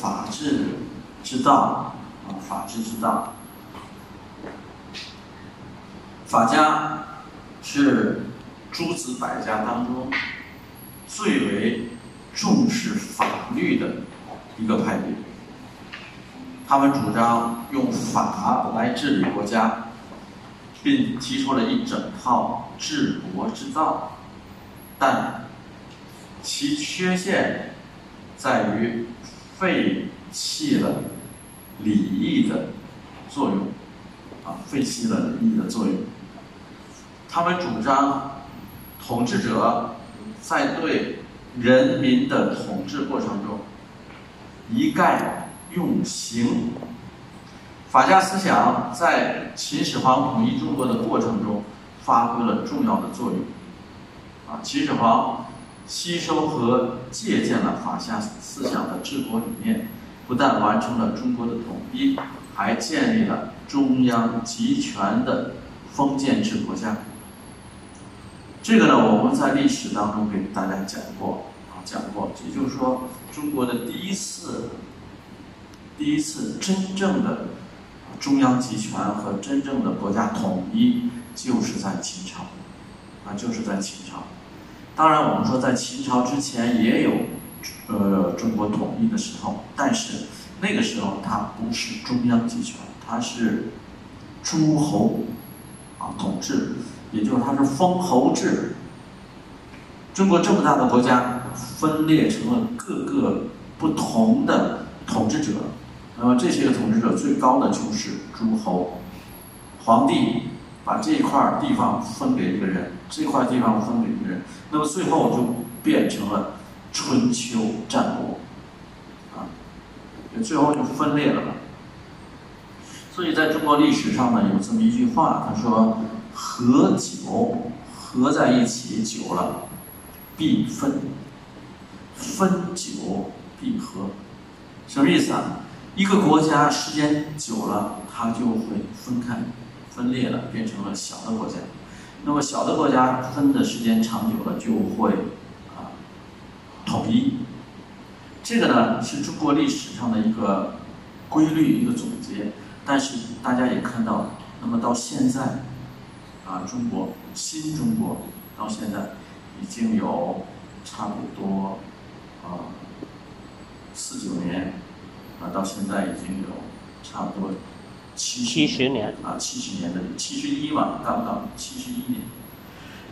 法治之道啊，法治之道。法家是诸子百家当中最为重视法律的一个派别。他们主张用法来治理国家，并提出了一整套治国之道，但其缺陷在于废弃了礼义的作用，啊，废弃了礼义的作用。他们主张统治者在对人民的统治过程中一概。用刑，法家思想在秦始皇统一中国的过程中发挥了重要的作用。啊，秦始皇吸收和借鉴了法夏思想的治国理念，不但完成了中国的统一，还建立了中央集权的封建制国家。这个呢，我们在历史当中给大家讲过，啊，讲过，也就是说，中国的第一次。第一次真正的中央集权和真正的国家统一，就是在秦朝，啊，就是在秦朝。当然，我们说在秦朝之前也有，呃，中国统一的时候，但是那个时候它不是中央集权，它是诸侯啊统治，也就是它是封侯制。中国这么大的国家，分裂成了各个不同的统治者。那么这些个统治者最高的就是诸侯，皇帝把这一块地方分给一个人，这块地方分给一个人，那么最后就变成了春秋战国，啊，最后就分裂了。所以在中国历史上呢，有这么一句话，他说：“合久合在一起久了，必分；分久必合。”什么意思啊？一个国家时间久了，它就会分开、分裂了，变成了小的国家。那么小的国家分的时间长久了，就会啊统一。这个呢是中国历史上的一个规律、一个总结。但是大家也看到，那么到现在啊，中国新中国到现在已经有差不多啊四九年。啊，到现在已经有差不多七十年啊，七十年的七十一嘛，刚刚七十一年。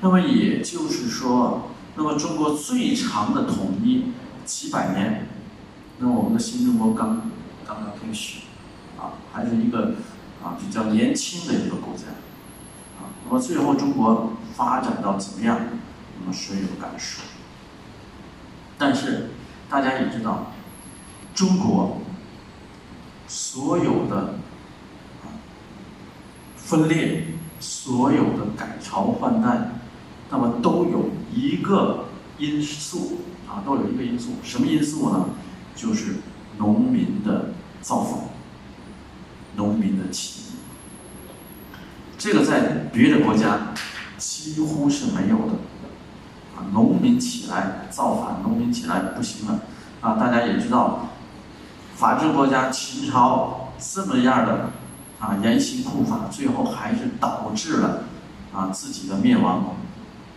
那么也就是说，那么中国最长的统一几百年，那么我们的新中国刚刚刚开始，啊，还是一个啊比较年轻的一个国家，啊，那么最后中国发展到怎么样，那么谁有敢说？但是大家也知道，中国。所有的分裂，所有的改朝换代，那么都有一个因素啊，都有一个因素，什么因素呢？就是农民的造反，农民的起义。这个在别的国家几乎是没有的啊，农民起来造反，农民起来不行了啊，大家也知道。法治国家秦朝这么样的啊严刑酷法，最后还是导致了啊自己的灭亡。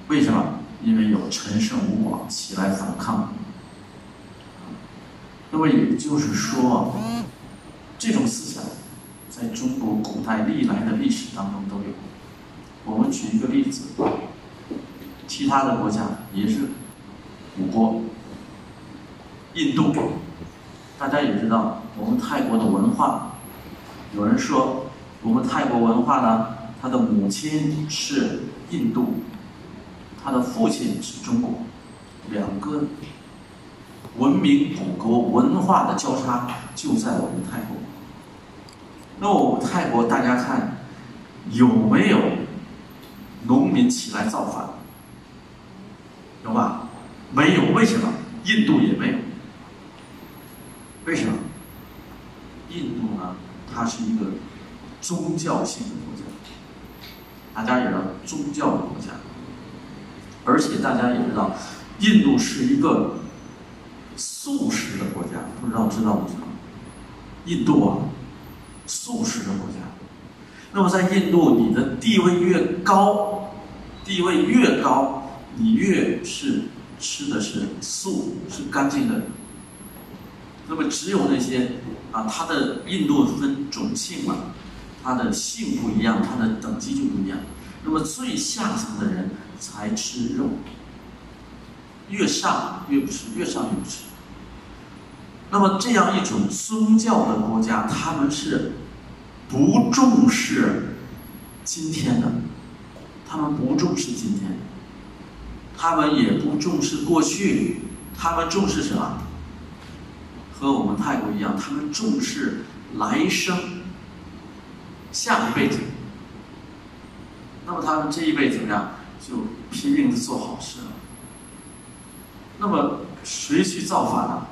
为什么？因为有陈胜吴广起来反抗。那么也就是说，这种思想在中国古代历来的历史当中都有。我们举一个例子，其他的国家也是五国，印度。大家也知道，我们泰国的文化，有人说，我们泰国文化呢，他的母亲是印度，他的父亲是中国，两个文明古国文化的交叉就在我们泰国。那我们泰国大家看，有没有农民起来造反？有吧？没有，为什么？印度也没有。为什么？印度呢？它是一个宗教性的国家，大家也知道宗教的国家，而且大家也知道，印度是一个素食的国家，不知道知道不知道？印度啊，素食的国家。那么在印度，你的地位越高，地位越高，你越是吃的是素，是干净的。那么只有那些啊，它的印度分种姓嘛，它的姓不一样，它的等级就不一样。那么最下层的人才吃肉，越上越不吃，越上越不吃。那么这样一种宗教的国家，他们是不重视今天的，他们不重视今天，他们也不重视过去，他们重视什么？和我们泰国一样，他们重视来生，下一辈子。那么他们这一辈子怎么样？就拼命的做好事了。那么谁去造反呢？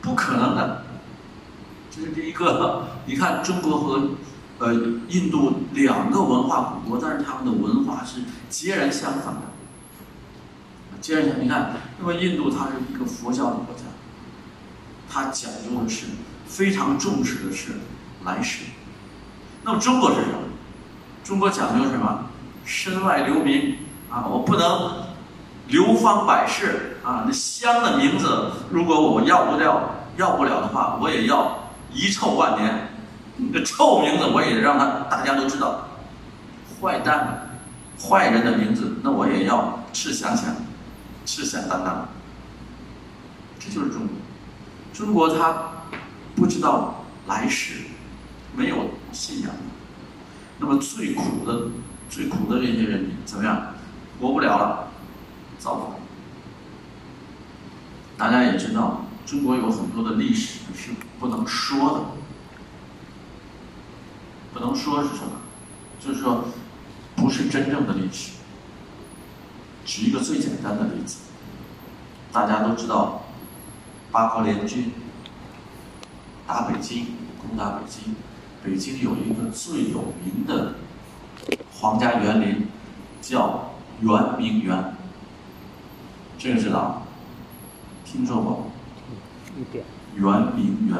不可能的。这是第一个。你看中国和呃印度两个文化古国，但是他们的文化是截然相反的。截然相，你看，那么印度它是一个佛教的国家。它讲究的是非常重视的是来世，那么中国是什么？中国讲究什么？身外留名啊！我不能流芳百世啊！那香的名字，如果我要不掉、要不了的话，我也要遗臭万年。那臭名字我也让他大家都知道。坏蛋、坏人的名字，那我也要赤响响、赤响当当。这就是中国。中国他不知道来世，没有信仰。那么最苦的、最苦的这些人民怎么样？活不了了，造反。大家也知道，中国有很多的历史是不能说的。不能说是什么？就是说，不是真正的历史。举一个最简单的例子，大家都知道。八国联军打北京，攻打北京。北京有一个最有名的皇家园林，叫圆明园。这个知道？听说过？一点。圆明园。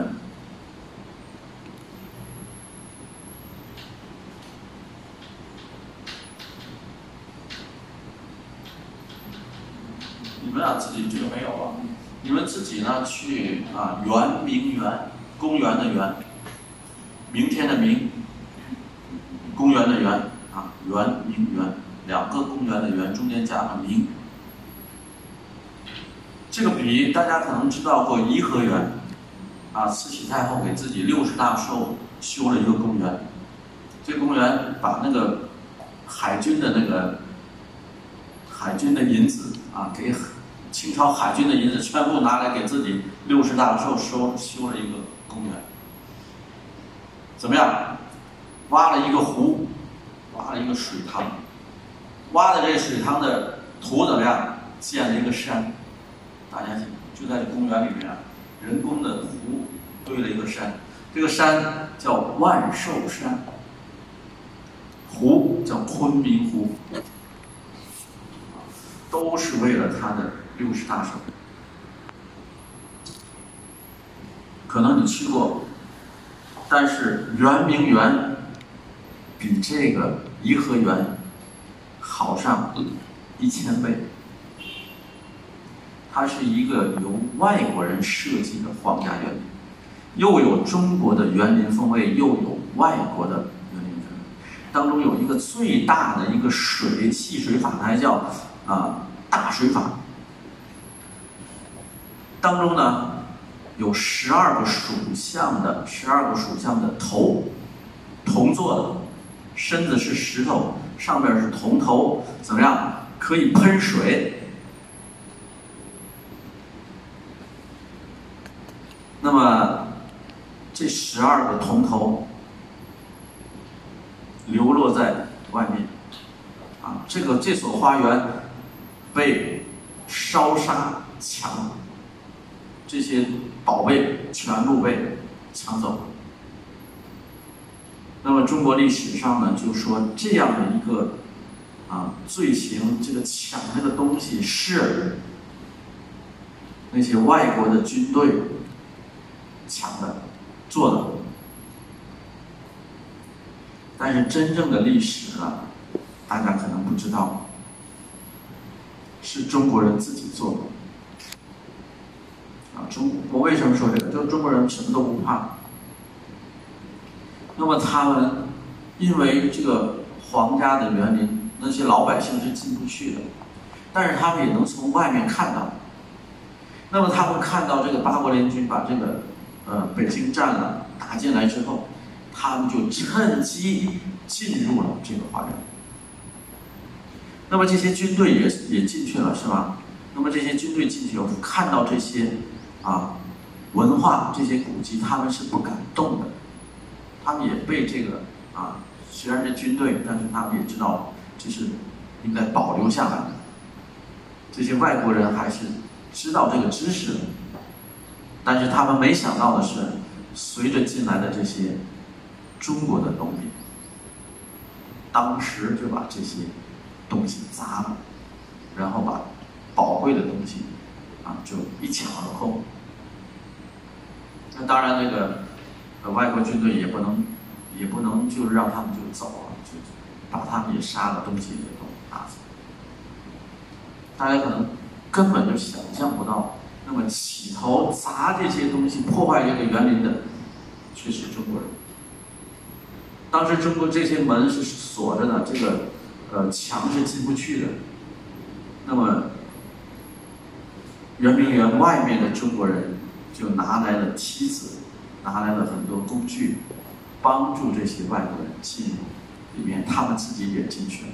你们俩自己这个没有啊？你们自己呢？去啊，圆明园，公园的园，明天的明，公园的园啊，园明园，两个公园的园中间加个明。这个比喻大家可能知道过颐和园，啊，慈禧太后给自己六十大寿修了一个公园，这公园把那个海军的那个海军的银子啊给。清朝海军的银子全部拿来给自己六十大寿收修了一个公园，怎么样？挖了一个湖，挖了一个水塘，挖的这个水塘的土怎么样？建了一个山，大家就在这公园里面，人工的湖堆了一个山，这个山叫万寿山，湖叫昆明湖，都是为了他的。六十大寿，可能你去过，但是圆明园比这个颐和园好上一千倍。它是一个由外国人设计的皇家园林，又有中国的园林风味，又有外国的园林风味。当中有一个最大的一个水戏水法，它还叫啊大水法。当中呢，有十二个属相的，十二个属相的头，铜做的，身子是石头，上面是铜头，怎么样？可以喷水。那么，这十二个铜头流落在外面，啊，这个这所花园被烧杀抢。这些宝贝全部被抢走。那么中国历史上呢，就说这样的一个啊罪行，这个抢这个东西是那些外国的军队抢的做的。但是真正的历史呢，大家可能不知道，是中国人自己做的。啊，中我为什么说这个？就是中国人什么都不怕。那么他们因为这个皇家的园林，那些老百姓是进不去的，但是他们也能从外面看到。那么他们看到这个八国联军把这个呃北京占了，打进来之后，他们就趁机进入了这个花园。那么这些军队也也进去了，是吧？那么这些军队进去后，看到这些啊文化、这些古迹，他们是不敢动的。他们也被这个啊，虽然是军队，但是他们也知道这是应该保留下来的。这些外国人还是。知道这个知识的，但是他们没想到的是，随着进来的这些中国的农民，当时就把这些东西砸了，然后把宝贵的东西啊就一抢而空。那当然，那个外国军队也不能也不能就是让他们就走了，就把他们也杀了，东西也都拿走。大家可能。根本就想象不到，那么起头砸这些东西、破坏这个园林的，却是中国人。当时中国这些门是锁着的，这个呃墙是进不去的。那么圆明园外面的中国人就拿来了梯子，拿来了很多工具，帮助这些外国人进入里面，他们自己也进去了。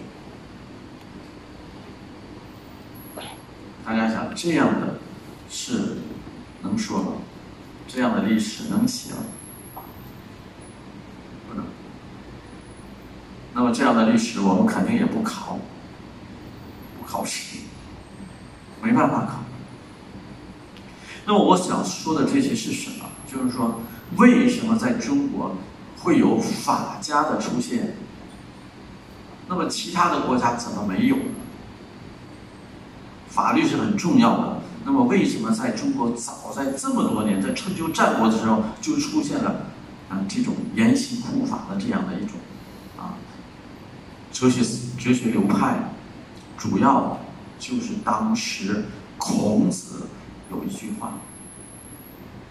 大家想这样的，是能说吗？这样的历史能写吗？不能。那么这样的历史，我们肯定也不考，不考试，没办法考。那么我想说的这些是什么？就是说，为什么在中国会有法家的出现？那么其他的国家怎么没有？法律是很重要的。那么，为什么在中国早在这么多年，在春秋战国的时候就出现了啊这种严刑酷法的这样的一种啊哲学哲学流派？主要就是当时孔子有一句话，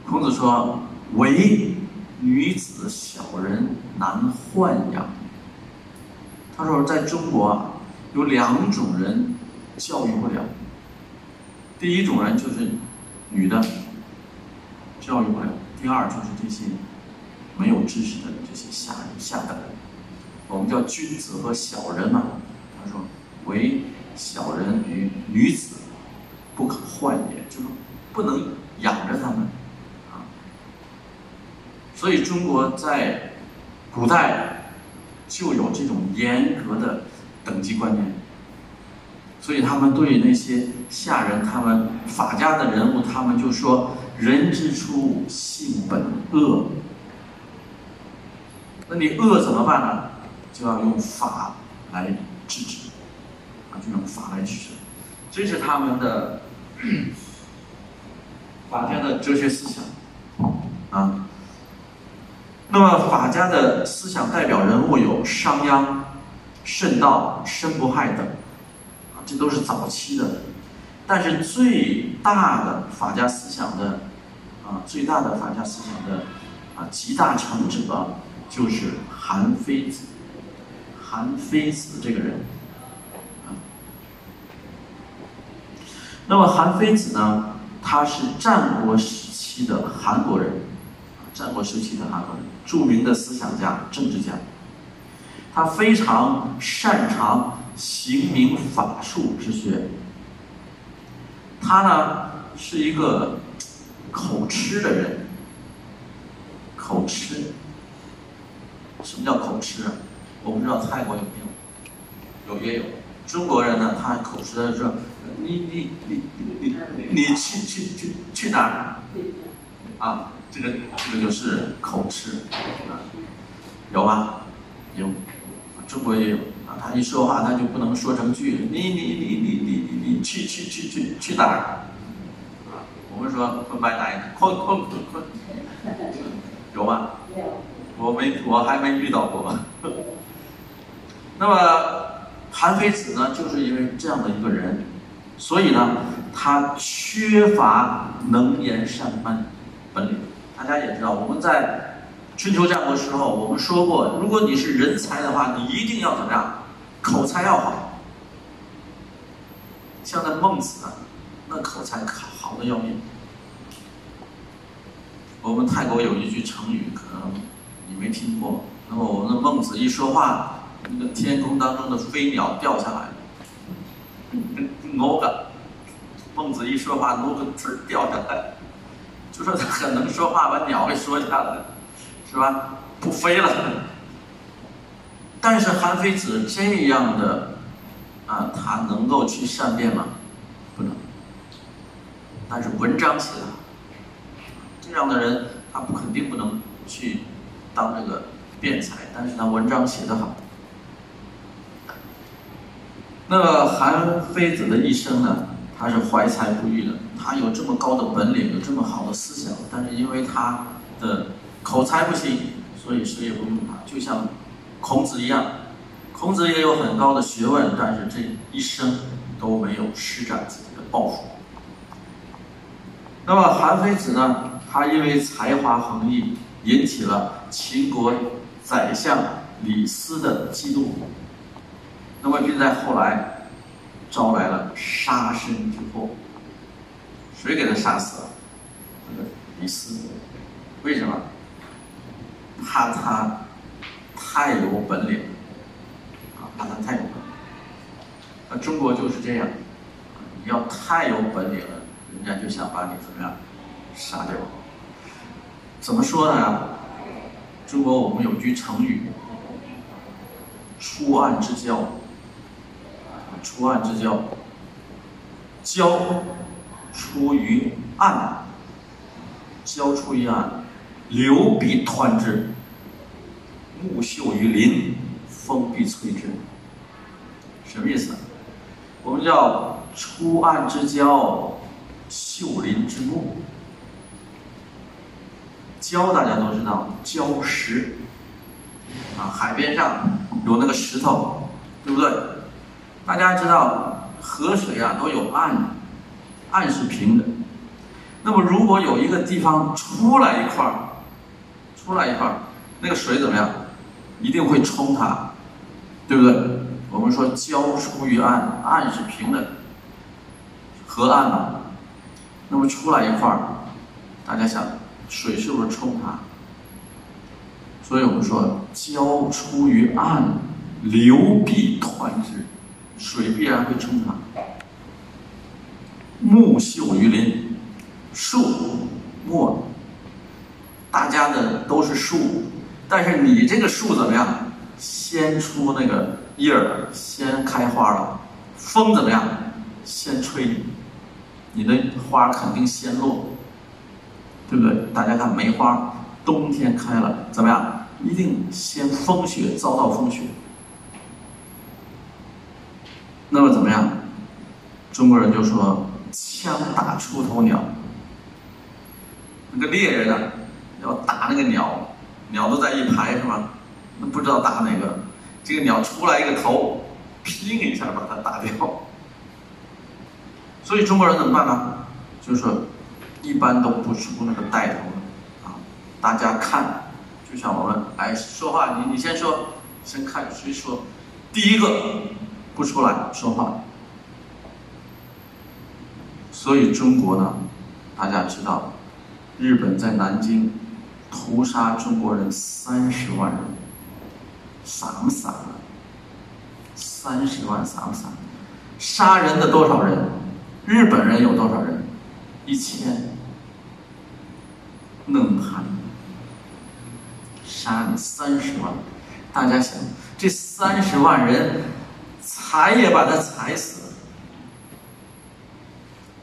孔子说：“唯女子小人难豢养。”他说，在中国啊有两种人教育不了。第一种人就是女的，教育不了；第二就是这些没有知识的这些下下等人，我们叫君子和小人嘛。他说：“唯小人与女子不可豢也，就不能养着他们啊。”所以中国在古代就有这种严格的等级观念。所以他们对那些下人，他们法家的人物，他们就说：“人之初，性本恶。”那你恶怎么办呢？就要用法来制止，啊，就用法来制止。这是他们的法家的哲学思想，啊。那么法家的思想代表人物有商鞅、慎道、申不害等啊。这都是早期的，但是最大的法家思想的，啊，最大的法家思想的，啊，集大成者就是韩非子。韩非子这个人，啊，那么韩非子呢，他是战国时期的韩国人，战国时期的韩国人，著名的思想家、政治家，他非常擅长。刑名法术之学，他呢是一个口吃的人，口吃。什么叫口吃啊？我不知道泰国有没有，有也有。中国人呢，他口吃的说：“你你你你你去去去去哪儿？”啊，这个这个就是口吃，啊，有吗？有，中国也有啊。他一说话，他就不能说成句。你你你你你你你去去去去去哪儿？啊，我们说快买奶，快快快快，没我还没遇到过。那么韩非子呢，就是因为这样的一个人，所以呢，他缺乏能言善辩本领。大家也知道，我们在春秋战国时候，我们说过，如果你是人才的话，你一定要怎么样？口才要好。像那孟子啊，那口才好的要命。我们泰国有一句成语，可能你没听过。那么我们的孟子一说话，那个天空当中的飞鸟掉下来，挪个。孟子一说话，挪个字掉下来，就说他很能说话，把鸟给说下来，是吧？不飞了。但是韩非子这样的。啊，他能够去善变吗？不能。但是文章写的，这样的人他不肯定不能去当这个辩才，但是他文章写得好。那么韩非子的一生呢，他是怀才不遇的，他有这么高的本领，有这么好的思想，但是因为他的口才不行，所以谁也不用他，就像孔子一样。孔子也有很高的学问，但是这一生都没有施展自己的抱负。那么韩非子呢？他因为才华横溢，引起了秦国宰相李斯的嫉妒。那么就在后来招来了杀身之祸。谁给他杀死了？那个李斯。为什么？怕他太有本领。啊怕他太有本领，那中国就是这样，你要太有本领了，人家就想把你怎么样杀掉。怎么说呢？中国我们有句成语“出案之交”，出案之交，交出于案，交出于案，流必湍之，木秀于林。风必摧之，什么意思？我们叫出岸之交，秀林之木。礁大家都知道，礁石啊，海边上有那个石头，对不对？大家知道，河水啊都有岸，岸是平的。那么如果有一个地方出来一块儿，出来一块儿，那个水怎么样？一定会冲它。对不对？我们说礁出于岸，岸是平的，河岸嘛。那么出来一块儿，大家想，水是不是冲它？所以我们说礁出于岸，流必湍之，水必然会冲它。木秀于林，树木，大家的都是树，但是你这个树怎么样？先出那个叶儿，先开花了，风怎么样？先吹，你的花肯定先落，对不对？大家看梅花，冬天开了怎么样？一定先风雪，遭到风雪。那么怎么样？中国人就说枪打出头鸟，那个猎人啊，要打那个鸟，鸟都在一排是吗？不知道打哪个，这个鸟出来一个头，拼一下把它打掉。所以中国人怎么办呢？就是，一般都不出那个带头的啊。大家看，就像我们哎说话，你你先说，先看谁说，第一个不出来说话。所以中国呢，大家知道，日本在南京屠杀中国人三十万人。傻不傻？三十万傻不傻？杀人的多少人？日本人有多少人？一千。愣汉，杀你三十万，大家想，这三十万人，踩也把他踩死。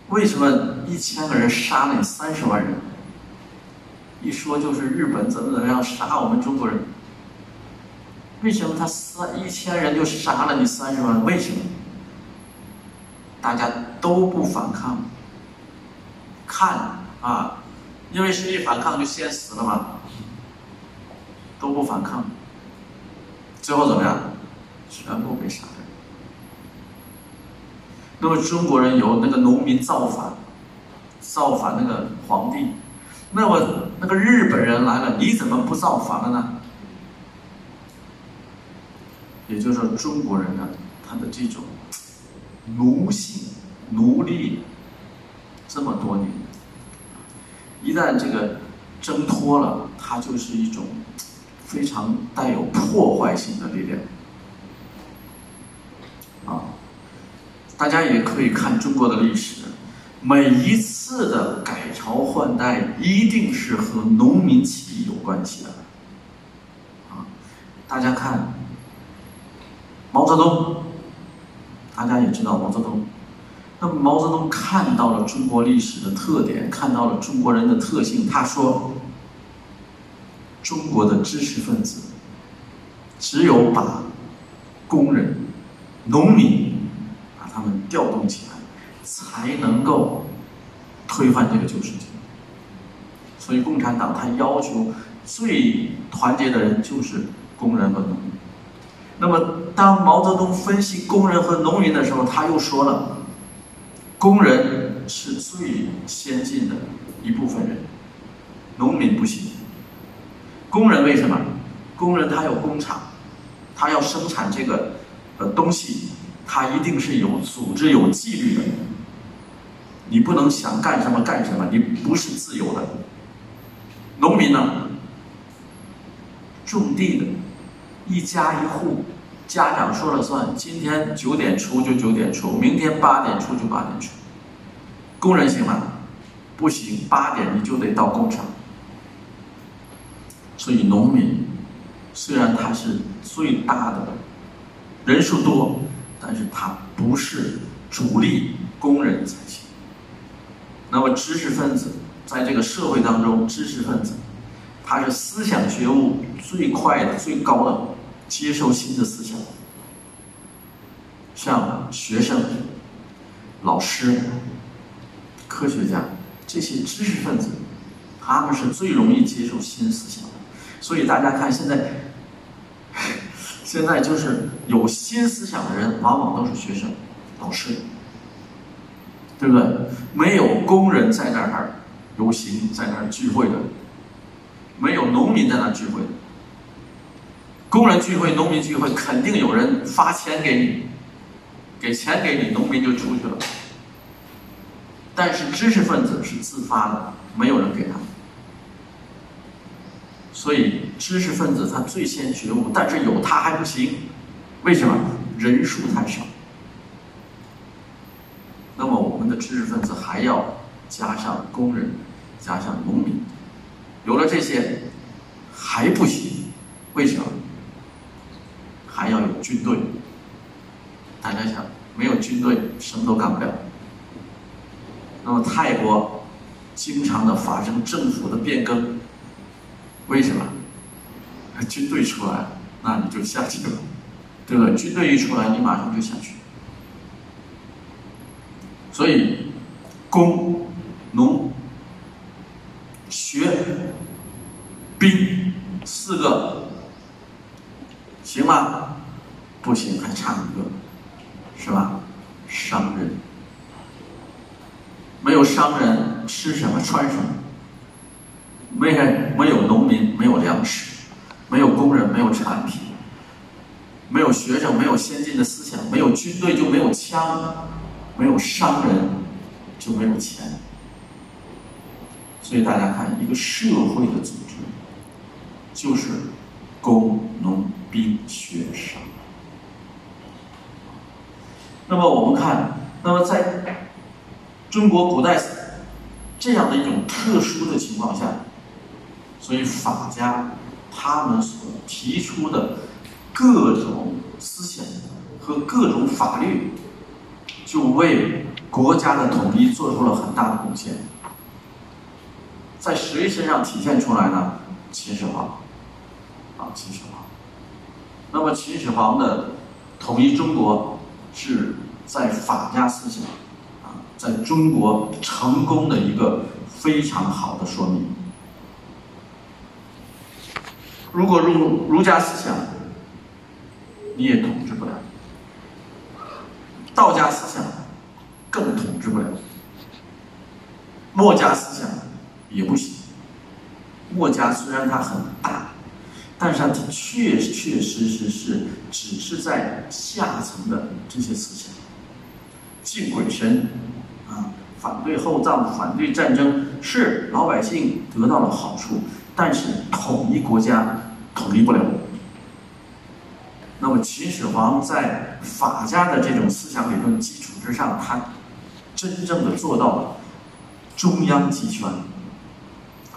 为什么一千个人杀了你三十万人？一说就是日本怎么怎么样杀我们中国人。为什么他三一千人就杀了你三十万？为什么？大家都不反抗，看啊，因为谁一反抗就先死了嘛。都不反抗，最后怎么样？全部被杀掉。那么中国人有那个农民造反，造反那个皇帝，那么那个日本人来了，你怎么不造反了呢？也就是说，中国人呢，他的这种奴性、奴隶这么多年，一旦这个挣脱了，它就是一种非常带有破坏性的力量。啊，大家也可以看中国的历史，每一次的改朝换代，一定是和农民起义有关系的。啊，大家看。毛泽东，大家也知道毛泽东。那么毛泽东看到了中国历史的特点，看到了中国人的特性。他说：“中国的知识分子，只有把工人、农民他们调动起来，才能够推翻这个旧世界。所以，共产党他要求最团结的人就是工人和农民。”那么，当毛泽东分析工人和农民的时候，他又说了：“工人是最先进的一部分人，农民不行。工人为什么？工人他有工厂，他要生产这个呃东西，他一定是有组织、有纪律的。你不能想干什么干什么，你不是自由的。农民呢，种地的。”一家一户，家长说了算。今天九点出就九点出，明天八点出就八点出。工人行吗？不行，八点你就得到工厂。所以农民虽然他是最大的，人数多，但是他不是主力，工人才行。那么知识分子在这个社会当中，知识分子他是思想觉悟最快的、最高的。接受新的思想，像学生、老师、科学家这些知识分子，他们是最容易接受新思想的。所以大家看，现在现在就是有新思想的人，往往都是学生、老师，对不对？没有工人在那儿游行，在那儿聚会的，没有农民在那儿聚会。工人聚会、农民聚会，肯定有人发钱给你，给钱给你，农民就出去了。但是知识分子是自发的，没有人给他们。所以知识分子他最先觉悟，但是有他还不行，为什么？人数太少。那么我们的知识分子还要加上工人，加上农民，有了这些还不行，为什么？还要有军队，大家想，没有军队什么都干不了。那么泰国经常的发生政府的变更，为什么？军队出来，那你就下去了，对吧？军队一出来，你马上就下去。所以，攻、农、学、兵四个。行吗？不行，还差一个，是吧？商人，没有商人吃什么穿什么？没人，没有农民，没有粮食，没有工人，没有产品，没有学生，没有先进的思想，没有军队就没有枪，没有商人就没有钱。所以大家看，一个社会的组织就是工农。兵学商。那么我们看，那么在中国古代这样的一种特殊的情况下，所以法家他们所提出的各种思想和各种法律，就为国家的统一做出了很大的贡献。在谁身上体现出来呢？秦始皇，啊，秦始皇。那么秦始皇的统一中国是在法家思想啊，在中国成功的一个非常好的说明。如果儒儒家思想，你也统治不了；道家思想更统治不了；墨家思想也不行。墨家虽然它很大，但是它确确实实是只是在下层的这些思想，敬鬼神啊，反对厚葬，反对战争，是老百姓得到了好处，但是统一国家统一不了。那么秦始皇在法家的这种思想理论基础之上，他真正的做到了中央集权。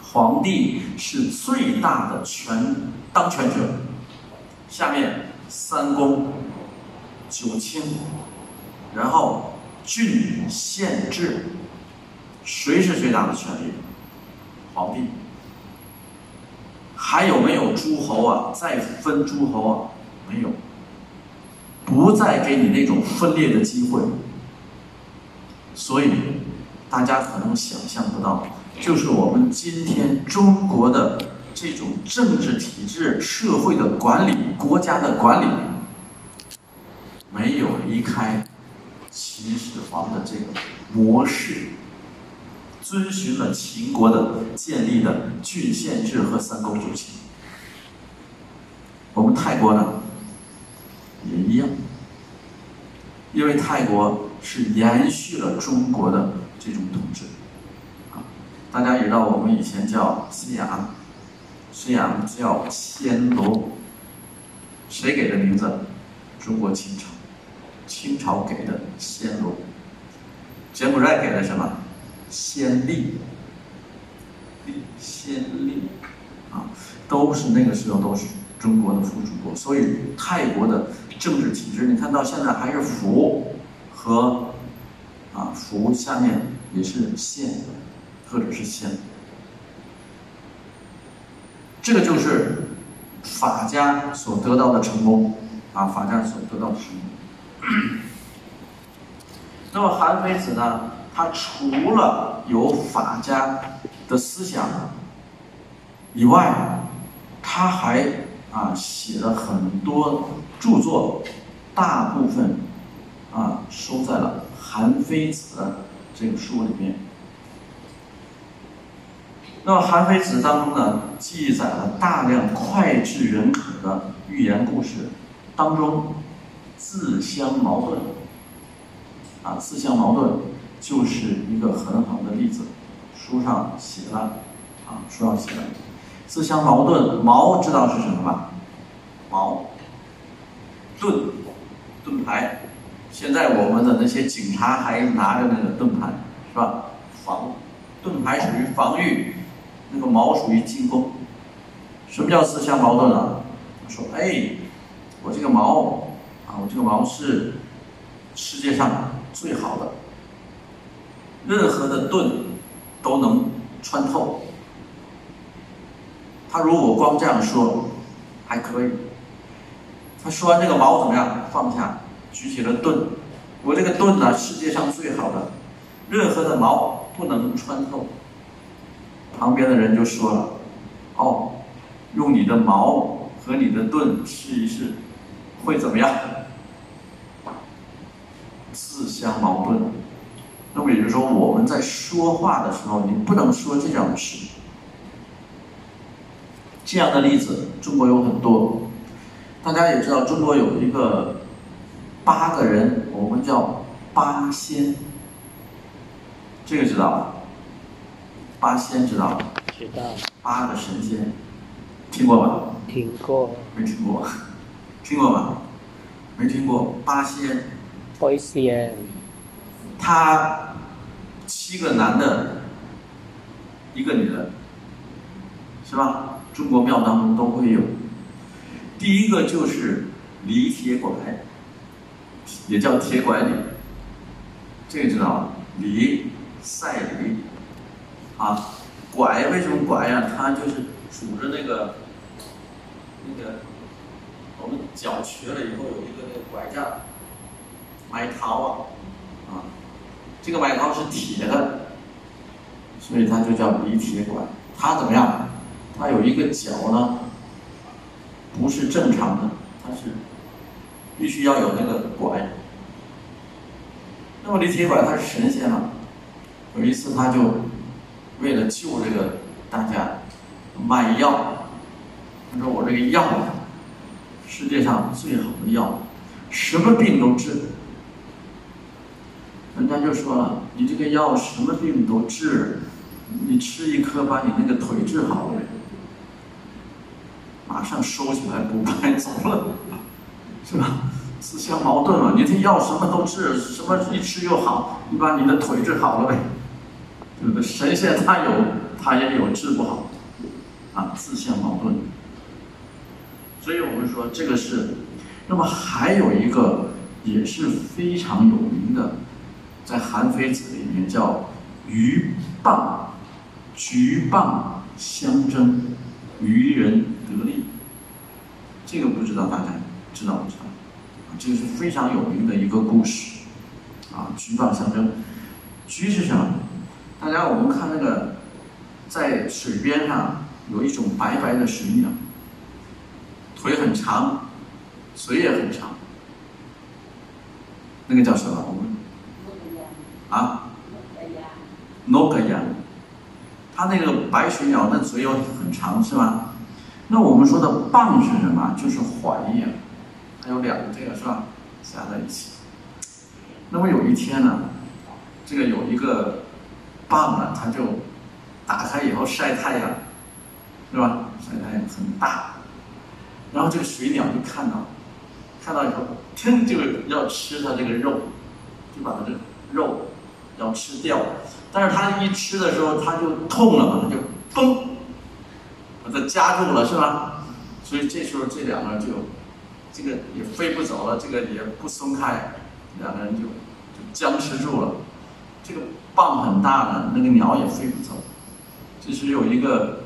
皇帝是最大的权当权者，下面三公、九卿，然后郡县制，谁是最大的权力？皇帝。还有没有诸侯啊？再分诸侯啊？没有，不再给你那种分裂的机会。所以，大家可能想象不到。就是我们今天中国的这种政治体制、社会的管理、国家的管理，没有离开秦始皇的这个模式，遵循了秦国的建立的郡县制和三公九卿。我们泰国呢，也一样，因为泰国是延续了中国的这种统治。大家也知道，我们以前叫西洋，西洋叫暹罗，谁给的名字？中国清朝，清朝给的暹罗。柬埔寨给的什么？暹粒，粒暹粒，啊，都是那个时候都是中国的附属国。所以泰国的政治体制，你看到现在还是府和啊府下面也是县。或者是县，这个就是法家所得到的成功啊，法家所得到的成功。那么韩非子呢，他除了有法家的思想以外，他还啊写了很多著作，大部分啊收在了《韩非子》这个书里面。那么《韩非子》当中呢，记载了大量脍炙人口的寓言故事，当中自相矛盾，啊，自相矛盾就是一个很好的例子。书上写了，啊，书上写了，自相矛盾，矛知道是什么吧？矛，盾，盾牌。现在我们的那些警察还拿着那个盾牌，是吧？防，盾牌属于防御。那个矛属于进攻，什么叫自相矛盾啊？说，哎，我这个矛啊，我这个矛是世界上最好的，任何的盾都能穿透。他如果光这样说，还可以。他说完这个矛怎么样？放下，举起了盾。我这个盾呢，世界上最好的，任何的矛不能穿透。旁边的人就说了：“哦，用你的矛和你的盾试一试，会怎么样？自相矛盾。那么也就是说，我们在说话的时候，你不能说这样的事。这样的例子，中国有很多。大家也知道，中国有一个八个人，我们叫八仙。这个知道吧？”八仙知道吧？知道。八个神仙，听过吧？听过。没听过？听过吧？没听过。八仙。八仙。他七个男的，一个女的，是吧？中国庙当中都会有。第一个就是李铁拐，也叫铁拐李，这个知道吧？李赛李。啊，拐为什么拐呀？它就是拄着那个那个，我们脚瘸了以后有一个那个拐杖，买桃啊，啊，这个买桃是铁的，所以它就叫离铁拐。它怎么样？它有一个脚呢，不是正常的，它是必须要有那个拐。那么李铁拐他是神仙嘛，有一次他就为了救这个大家卖药，他说我这个药世界上最好的药，什么病都治。人家就说了，你这个药什么病都治，你吃一颗把你那个腿治好了。马上收起来，不卖走了，是吧？自相矛盾了。你这药什么都治，什么一吃又好，你把你的腿治好了呗，对不对？神仙他有，他也有治不好，啊，自相矛盾。所以我们说这个是，那么还有一个也是非常有名的，在《韩非子》里面叫“鱼蚌”，鹬蚌相争，渔人。得利，这个不知道大家知道不知道？啊，这个是非常有名的一个故事，啊，鹬蚌相争。鹬是什么？大家我们看那个，在水边上有一种白白的水鸟，腿很长，嘴也很长，那个叫什么？我们啊，诺格亚。它那个白水鸟那嘴又很长，是吧？那我们说的蚌是什么？就是环呀，它有两个这个是吧？夹在一起。那么有一天呢，这个有一个蚌呢，它就打开以后晒太阳，是吧？晒太阳很大，然后这个水鸟就看到，看到以后，腾就要吃它这个肉，就把它这个肉要吃掉。但是它一吃的时候，它就痛了嘛，它就嘣。把它夹住了是吧？所以这时候这两个人就，这个也飞不走了，这个也不松开，两个人就就僵持住了。这个蚌很大呢，那个鸟也飞不走。这时有一个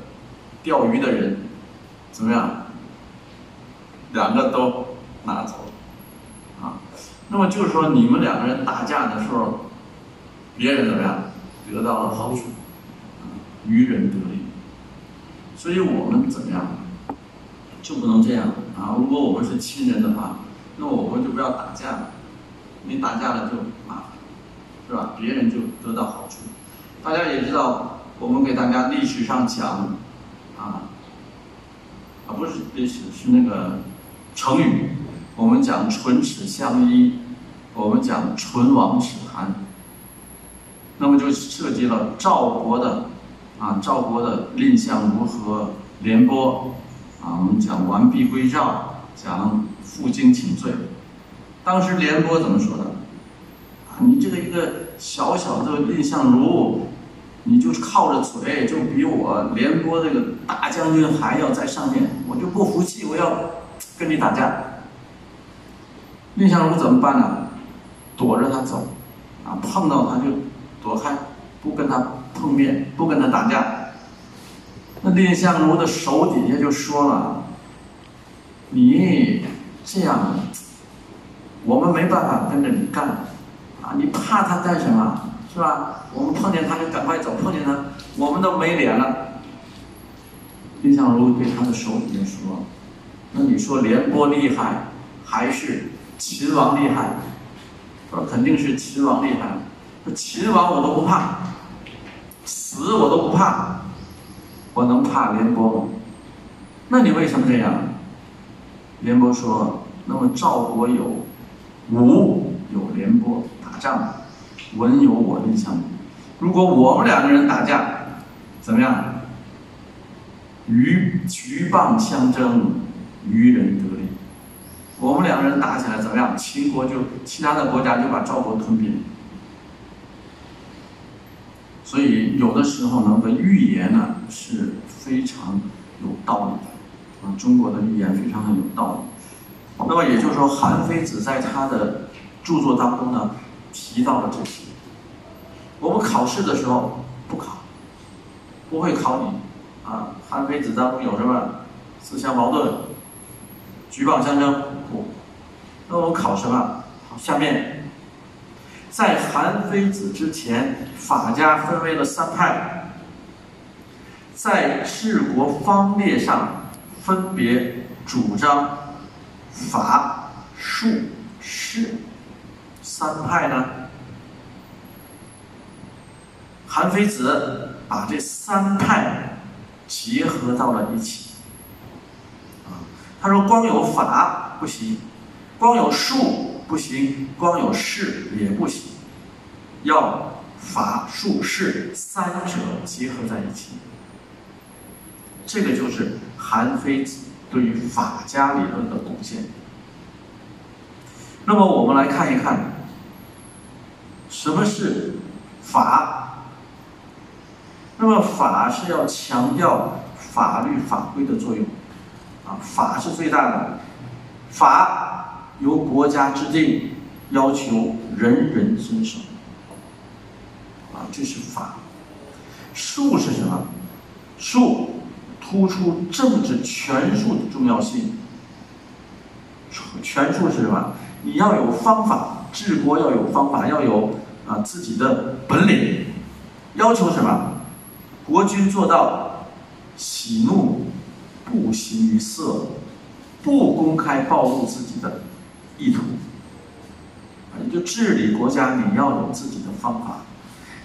钓鱼的人，怎么样？两个都拿走啊。那么就是说，你们两个人打架的时候，别人怎么样得到了好处，渔人得利。所以我们怎么样，就不能这样啊！如果我们是亲人的话，那我们就不要打架了。你打架了就麻烦，是吧？别人就得到好处。大家也知道，我们给大家历史上讲，啊，啊不是历史是那个成语，我们讲唇齿相依，我们讲唇亡齿寒。那么就涉及了赵国的。啊，赵国的蔺相如和廉颇，啊，我们讲完璧归赵，讲负荆请罪。当时廉颇怎么说的？啊，你这个一个小小的蔺相如，你就是靠着嘴，就比我廉颇这个大将军还要在上面，我就不服气，我要跟你打架。蔺相如怎么办呢？躲着他走，啊，碰到他就躲开，不跟他。碰面不跟他打架，那蔺相如的手底下就说了：“你这样，我们没办法跟着你干，啊，你怕他干什么？是吧？我们碰见他就赶快走，碰见他我们都没脸了。”蔺相如对他的手底下说：“那你说廉颇厉害，还是秦王厉害？”说肯定是秦王厉害。秦王我都不怕。死我都不怕，我能怕廉颇吗？那你为什么这样？廉颇说：“那么赵国有武，有廉颇打仗，文有我蔺相如。如果我们两个人打架，怎么样？鱼鹬蚌相争，渔人得利。我们两个人打起来怎么样？秦国就其他的国家就把赵国吞并。”所以有的时候呢，个预言呢是非常有道理的，啊，中国的预言非常的有道理。那么也就是说，韩非子在他的著作当中呢，提到了这些。我们考试的时候不考，不会考你，啊，韩非子当中有什么自相矛盾、鹬蚌相争？不。那我们考什么？好，下面。在韩非子之前，法家分为了三派，在治国方略上分别主张法、术、势三派呢？韩非子把这三派结合到了一起。啊，他说光有法不行，光有术不行，光有势也不行，要法、术、势三者结合在一起。这个就是韩非子对于法家理论的贡献。那么我们来看一看，什么是法？那么法是要强调法律法规的作用，啊，法是最大的，法由国家制定，要求人人遵守，啊，这是法。术是什么？术突出政治权术的重要性。权术是什么？你要有方法，治国要有方法，要有啊自己的本领。要求什么？国君做到喜怒不形于色，不公开暴露自己的意图。你就治理国家，你要有自己的方法。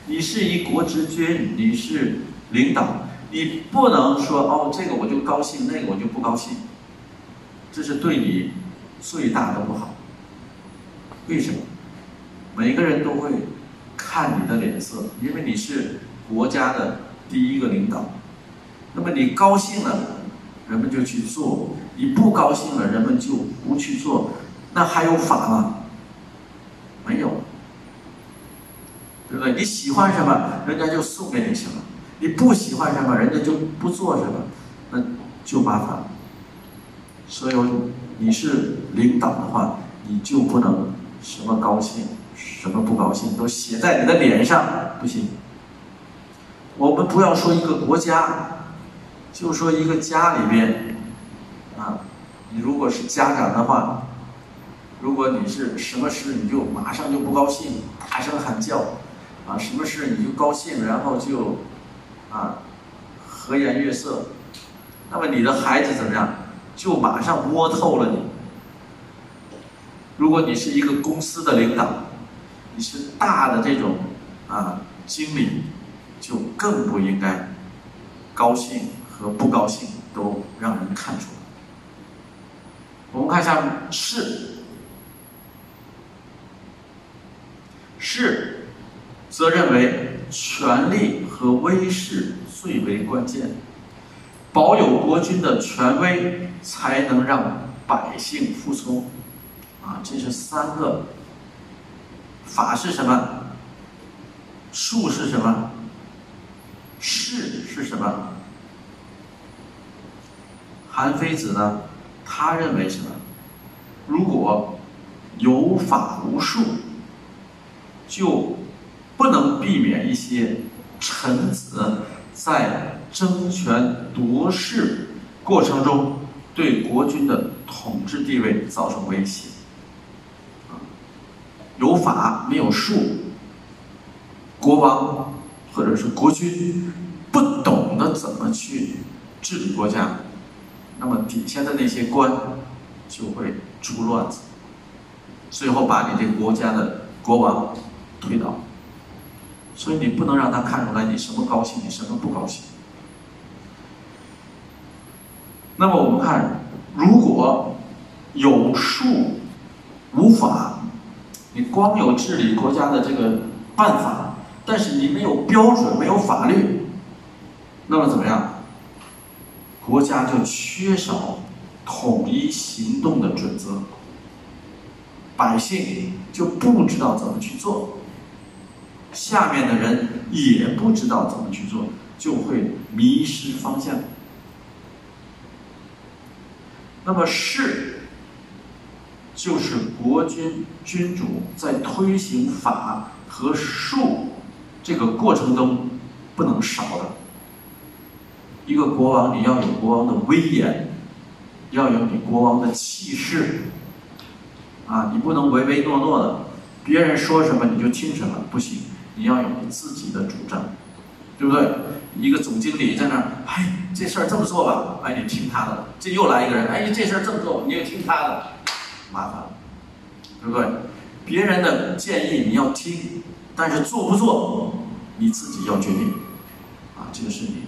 你是一国之君，你是领导，你不能说哦，这个我就高兴，那个我就不高兴，这是对你最大的不好。为什么？每个人都会看你的脸色，因为你是国家的。第一个领导，那么你高兴了，人们就去做；你不高兴了，人们就不去做。那还有法吗？没有，对不对？你喜欢什么，人家就送给你什么；你不喜欢什么，人家就不做什么，那就麻烦。所以你是领导的话，你就不能什么高兴，什么不高兴都写在你的脸上，不行。我们不要说一个国家，就说一个家里边，啊，你如果是家长的话，如果你是什么事你就马上就不高兴，大声喊叫，啊，什么事你就高兴，然后就，啊，和颜悦色，那么你的孩子怎么样？就马上摸透了你。如果你是一个公司的领导，你是大的这种啊经理。就更不应该高兴和不高兴都让人看出来。我们看一下是，势则认为权力和威势最为关键，保有国君的权威，才能让百姓服从。啊，这是三个法是什么？术是什么？势是什么？韩非子呢？他认为什么？如果有法无术，就不能避免一些臣子在争权夺势过程中对国君的统治地位造成威胁。有法没有术，国王。或者是国君不懂得怎么去治理国家，那么底下的那些官就会出乱子，最后把你这个国家的国王推倒。所以你不能让他看出来你什么高兴，你什么不高兴。那么我们看，如果有术无法，你光有治理国家的这个办法。但是你没有标准，没有法律，那么怎么样？国家就缺少统一行动的准则，百姓就不知道怎么去做，下面的人也不知道怎么去做，就会迷失方向。那么势，就是国君君主在推行法和术。这个过程中不能少的，一个国王你要有国王的威严，要有你国王的气势，啊，你不能唯唯诺诺的，别人说什么你就听什么，不行，你要有你自己的主张。对不对？一个总经理在那儿，哎，这事儿这么做吧，哎，你听他的。这又来一个人，哎，这事儿这么做，你也听他的，麻烦了，对不对？别人的建议你要听，但是做不做，你自己要决定。啊，这个是你，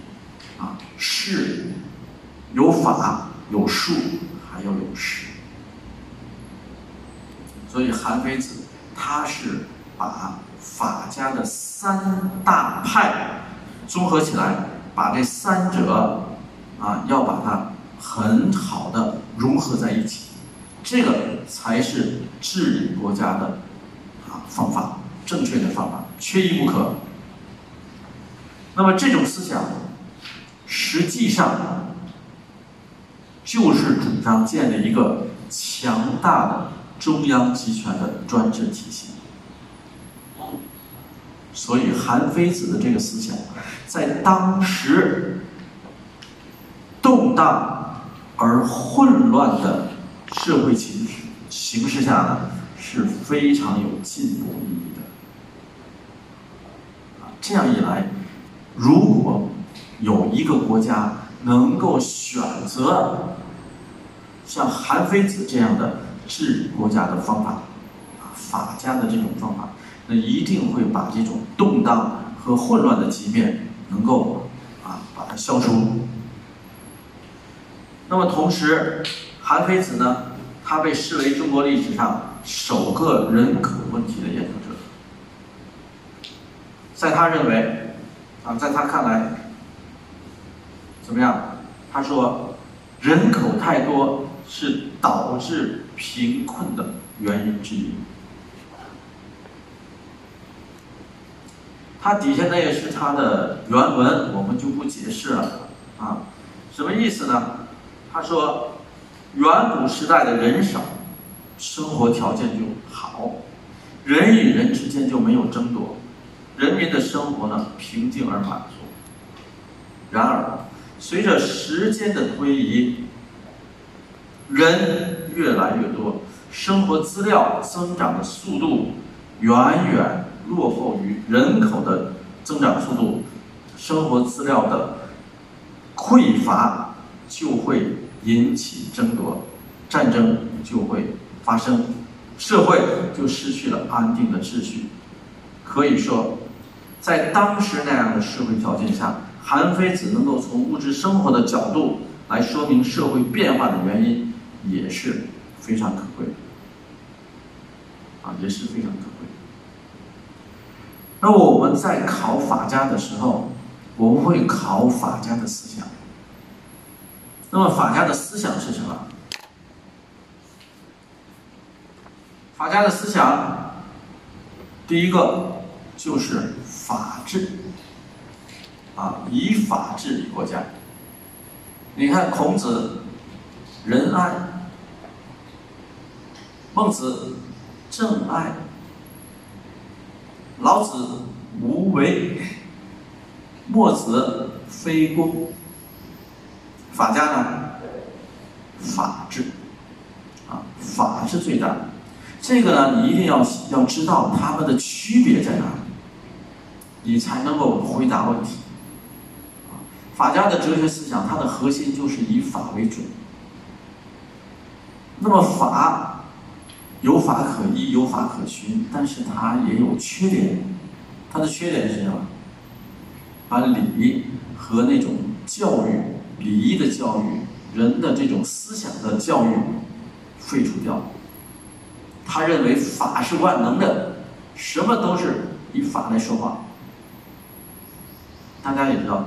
啊，事有法有术，还要有势。所以韩非子他是把法家的三大派综合起来，把这三者啊要把它很好的融合在一起，这个才是治理国家的啊方法，正确的方法，缺一不可。那么这种思想，实际上就是主张建立一个强大的。中央集权的专制体系，所以韩非子的这个思想，在当时动荡而混乱的社会形形势下呢，是非常有进步意义的。这样一来，如果有一个国家能够选择像韩非子这样的。治理国家的方法，法家的这种方法，那一定会把这种动荡和混乱的局面能够啊把它消除。那么同时，韩非子呢，他被视为中国历史上首个人口问题的研究者。在他认为，啊，在他看来，怎么样？他说，人口太多是导致。贫困的原因之一，它底下那也是它的原文，我们就不解释了啊。什么意思呢？他说，远古时代的人少，生活条件就好，人与人之间就没有争夺，人民的生活呢平静而满足。然而，随着时间的推移，人越来越多，生活资料增长的速度远远落后于人口的增长速度，生活资料的匮乏就会引起争夺，战争就会发生，社会就失去了安定的秩序。可以说，在当时那样的社会条件下，韩非子能够从物质生活的角度来说明社会变化的原因。也是非常可贵的，啊，也是非常可。那我们在考法家的时候，我们会考法家的思想。那么法家的思想是什么？法家的思想，第一个就是法治，啊，以法治理国家。你看孔子仁爱。孟子正爱，老子无为，墨子非攻，法家呢？法治，啊，法是最大的。这个呢，你一定要要知道他们的区别在哪里，你才能够回答问题。法家的哲学思想，它的核心就是以法为准。那么法。有法可依，有法可循，但是它也有缺点。它的缺点是什么？把礼和那种教育、礼仪的教育、人的这种思想的教育废除掉。他认为法是万能的，什么都是以法来说话。大家也知道，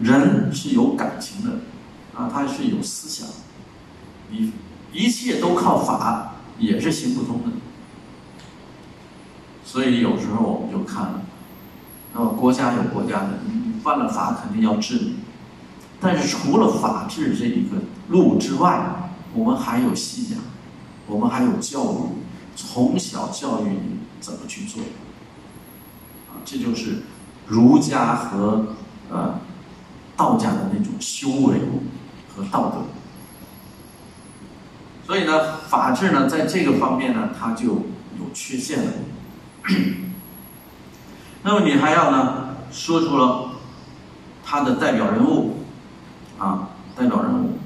人是有感情的，啊，他是有思想，一一切都靠法。也是行不通的，所以有时候我们就看了，那么国家有国家的，你犯了法肯定要治你，但是除了法治这一个路之外，我们还有信仰，我们还有教育，从小教育你怎么去做，啊，这就是儒家和呃道家的那种修为和道德。所以呢，法治呢，在这个方面呢，它就有缺陷了。那么你还要呢，说出了他的代表人物啊，代表人物，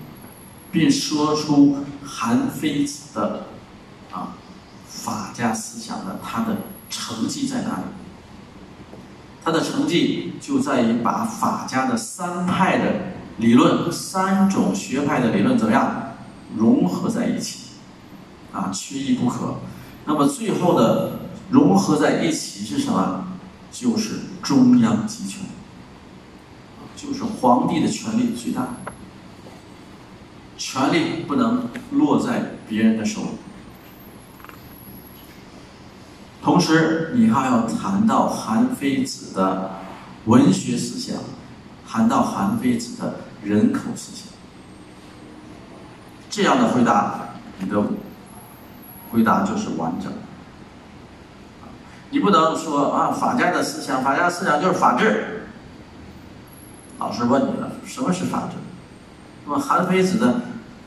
并说出韩非子的啊法家思想的他的成绩在哪里？他的成绩就在于把法家的三派的理论、三种学派的理论怎么样融合在一起，啊，缺一不可。那么最后的融合在一起是什么？就是中央集权，就是皇帝的权力最大，权力不能落在别人的手里。同时，你还要谈到韩非子的文学思想，谈到韩非子的人口思想。这样的回答，你的回答就是完整。你不能说啊，法家的思想，法家思想就是法治。老师问你了，什么是法治？那么韩非子的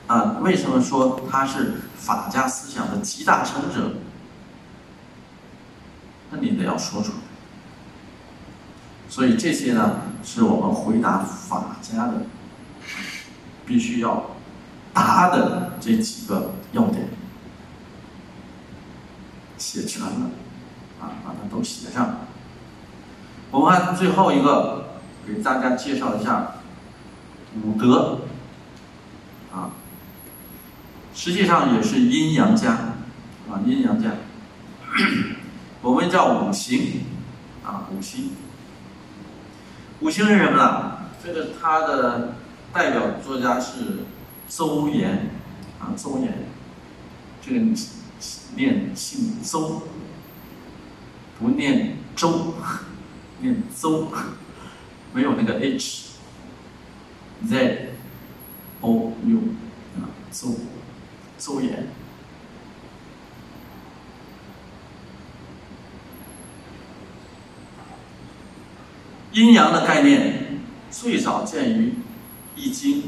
啊，为什么说他是法家思想的集大成者？那你得要说出来。所以这些呢，是我们回答法家的必须要他的这几个要点，写全了。啊，把它都写上。我们看最后一个，给大家介绍一下武德。啊，实际上也是阴阳家，啊，阴阳家。我们叫五行，啊，五行。五行是什么呢？这个他的代表作家是邹衍，啊，邹衍，这个念姓邹。不念周，念邹，没有那个 h，z o u 啊，邹，邹衍。阴阳的概念最早见于《易经》，《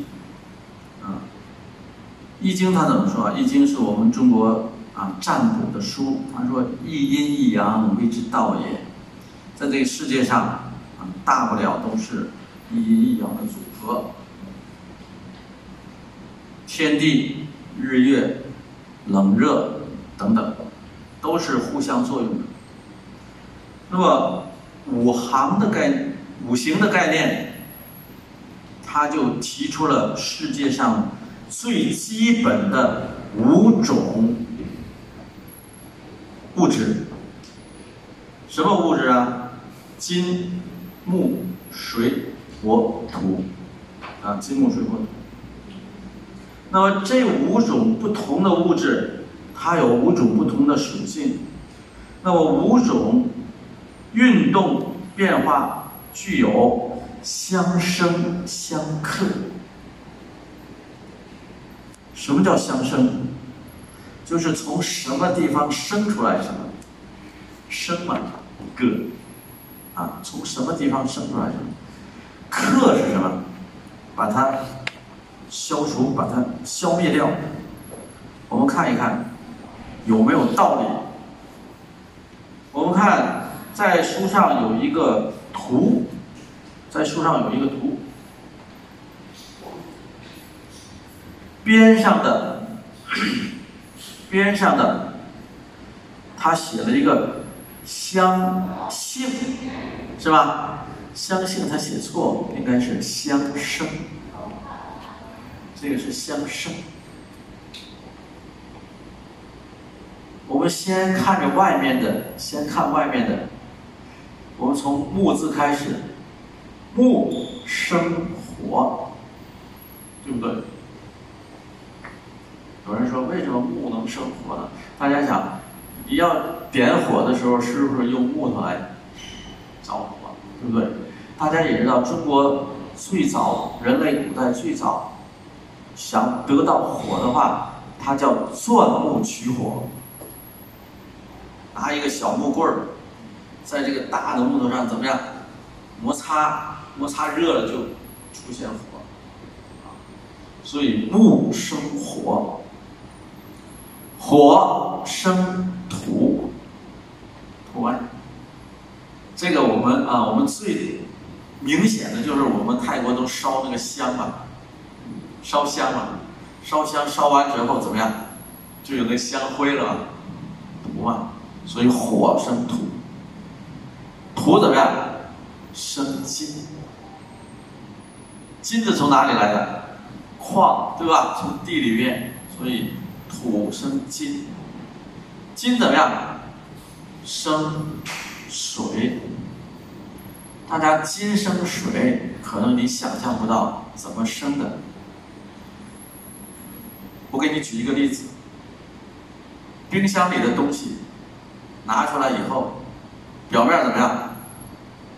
易经》它怎么说啊？《易经》是我们中国。啊，占卜的书，他说一阴一阳谓之道也，在这个世界上，啊，大不了都是一阴一阳的组合，天地、日月、冷热等等，都是互相作用的。那么五行的概念五行的概念，他就提出了世界上最基本的五种。物质，什么物质啊？金、木、水、火、土，啊，金木水火土。那么这五种不同的物质，它有五种不同的属性。那么五种运动变化具有相生相克。什么叫相生？就是从什么地方生出来什么，生嘛，个，啊，从什么地方生出来什么，克是什么？把它消除，把它消灭掉。我们看一看有没有道理。我们看在书上有一个图，在书上有一个图，边上的。边上的，他写了一个相性，是吧？相性他写错，应该是相生。这个是相生。我们先看着外面的，先看外面的。我们从木字开始，木生火，对不对？说：“为什么木能生火呢？”大家想，你要点火的时候，是不是用木头来着火？对不对？大家也知道，中国最早人类古代最早想得到火的话，它叫钻木取火，拿一个小木棍儿，在这个大的木头上怎么样摩擦？摩擦热了就出现火，所以木生火。火生土，土啊，这个我们啊，我们最明显的就是我们泰国都烧那个香嘛，烧香嘛，烧香烧完之后怎么样，就有那香灰了。嘛，土嘛，所以火生土，土怎么样，生金，金子从哪里来的？矿对吧？从地里面，所以土生金，金怎么样？生水。大家金生水，可能你想象不到怎么生的。我给你举一个例子：冰箱里的东西拿出来以后，表面怎么样？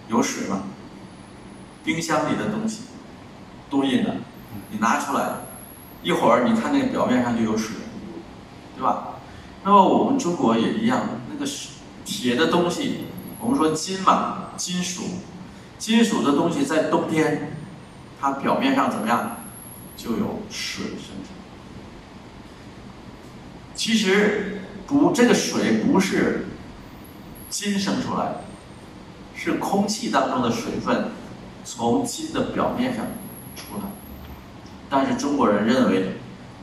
有水吗？冰箱里的东西多硬啊！你拿出来一会儿，你看那个表面上就有水，对吧？那么我们中国也一样，那个铁的东西，我们说金嘛，金属。金属的东西在冬天，它表面上怎么样，就有水生成。其实不，这个水不是金生出来，是空气当中的水分从金的表面上出来。但是中国人认为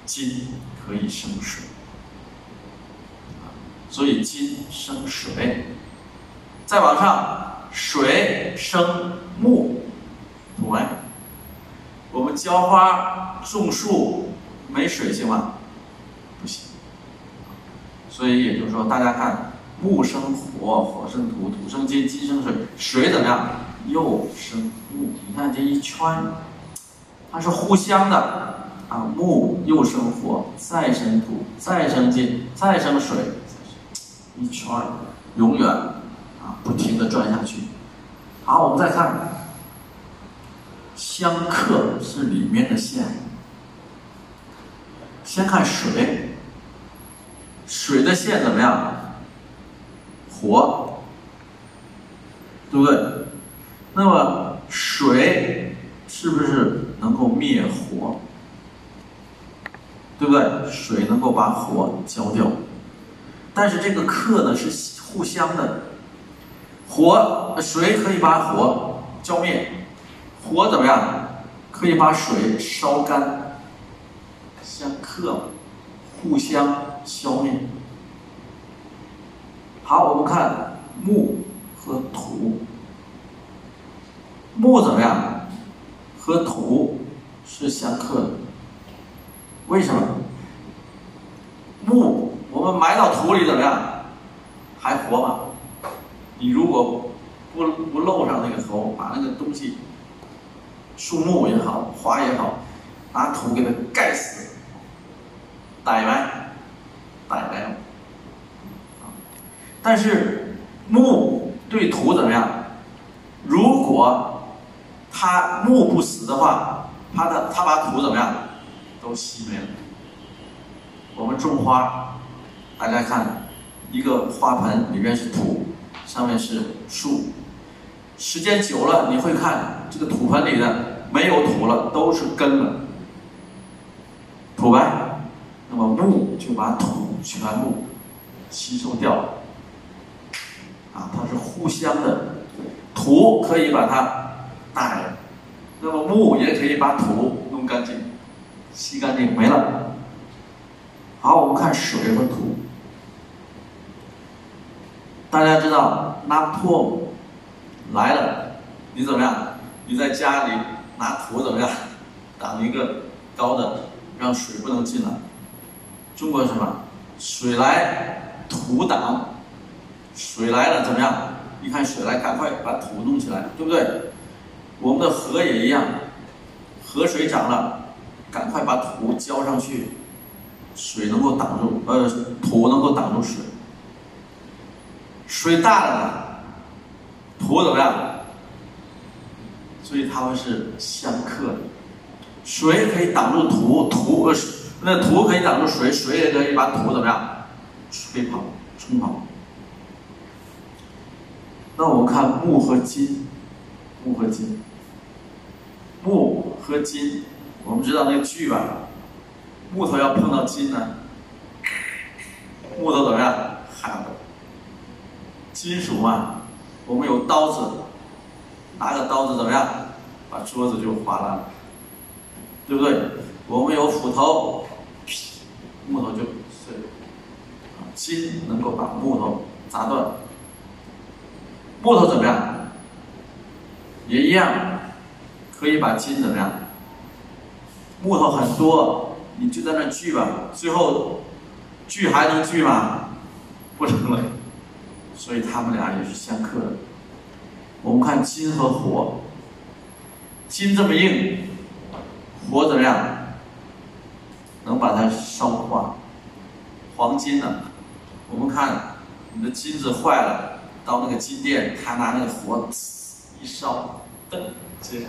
金可以生水，所以金生水。再往上。水生木，土哎，我们浇花种树没水行吗？不行。所以也就是说，大家看，木生火，火生土，土生金，金生水，水怎么样？又生木。你看这一圈，它是互相的啊。木又生火，再生土，再生金，再生水，一圈永远啊。不停的转下去。好，我们再看，相克是里面的线。先看水，水的线怎么样？火，对不对？那么水是不是能够灭火？对不对？水能够把火浇掉。但是这个克呢是互相的。火水可以把火浇灭，火怎么样？可以把水烧干，相克，互相消灭。好，我们看木和土，木怎么样？和土是相克的，为什么？木我们埋到土里怎么样？还活吗？你如果不不露上那个头，把那个东西，树木也好，花也好，拿土给它盖死，逮完，逮来。但是木对土怎么样？如果它木不死的话，它的它把土怎么样？都吸没了。我们种花，大家看，一个花盆里面是土。上面是树，时间久了你会看这个土盆里的没有土了，都是根了，土白，那么木就把土全部吸收掉了，啊，它是互相的，土可以把它带，那么木也可以把土弄干净，吸干净没了。好，我们看水和土。大家知道拿破来了，你怎么样？你在家里拿土怎么样？挡一个高的，让水不能进来。中国什么？水来土挡，水来了怎么样？一看水来，赶快把土弄起来，对不对？我们的河也一样，河水涨了，赶快把土浇上去，水能够挡住，呃，土能够挡住水。水大了，土怎么样？所以它们是相克的。水可以挡住土，土呃，那土可以挡住水，水也可以把土怎么样？吹跑、冲跑。那我们看木和金，木和金，木和金，我们知道那个锯吧？木头要碰到金呢，木头怎么样？焊的。金属嘛，我们有刀子，拿个刀子怎么样，把桌子就划烂了，对不对？我们有斧头，木头就碎了。金能够把木头砸断，木头怎么样？也一样，可以把金怎么样？木头很多，你就在那锯吧，最后锯还能锯吗？不能了。所以他们俩也是相克的。我们看金和火，金这么硬，火怎么样？能把它烧化。黄金呢？我们看你的金子坏了，到那个金店，他拿那个火一烧，噔，接上，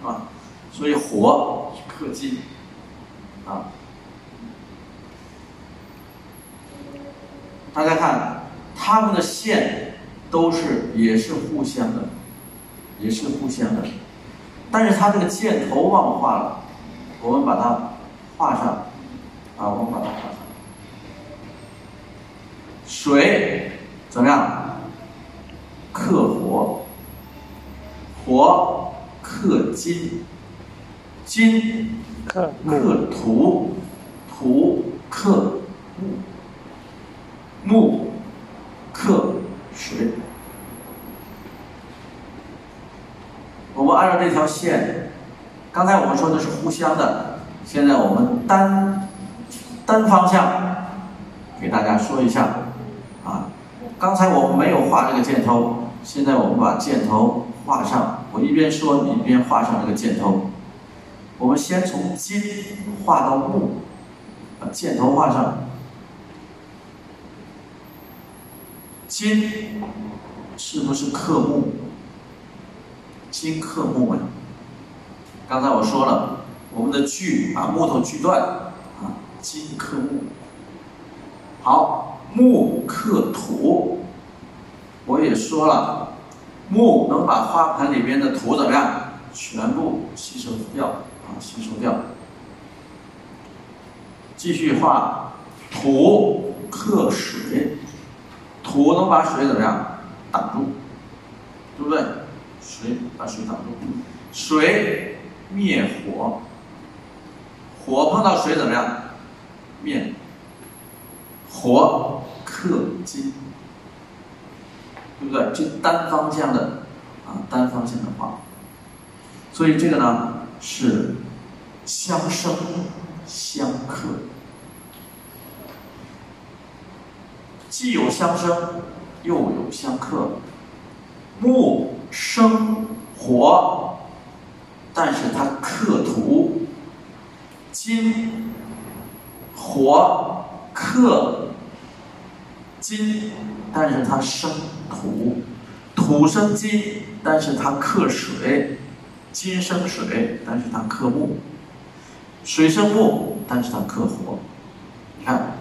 是吧？所以火克金，啊，大家看。它们的线都是也是互相的，也是互相的，但是它这个箭头忘画了，我们把它画上，啊，我们把它画上。水怎么样？克火，火克金，金克土，土克木，木。克水，我们按照这条线，刚才我们说的是互相的，现在我们单单方向给大家说一下啊。刚才我们没有画这个箭头，现在我们把箭头画上。我一边说一边画上这个箭头。我们先从金画到木，把箭头画上。金是不是克木？金克木啊！刚才我说了，我们的锯把木头锯断，啊，金克木。好，木克土，我也说了，木能把花盆里边的土怎么样？全部吸收掉，啊，吸收掉。继续画，土克水。土能把水怎么样挡住，对不对？水把水挡住，水灭火，火碰到水怎么样？灭。火克金，对不对？这单方向的啊，单方向的话，所以这个呢是相生相克。既有相生，又有相克。木生火，但是它克土；金火克金，但是它生土；土生金，但是它克水；金生水，但是它克木；水生木，但是它克火。你看，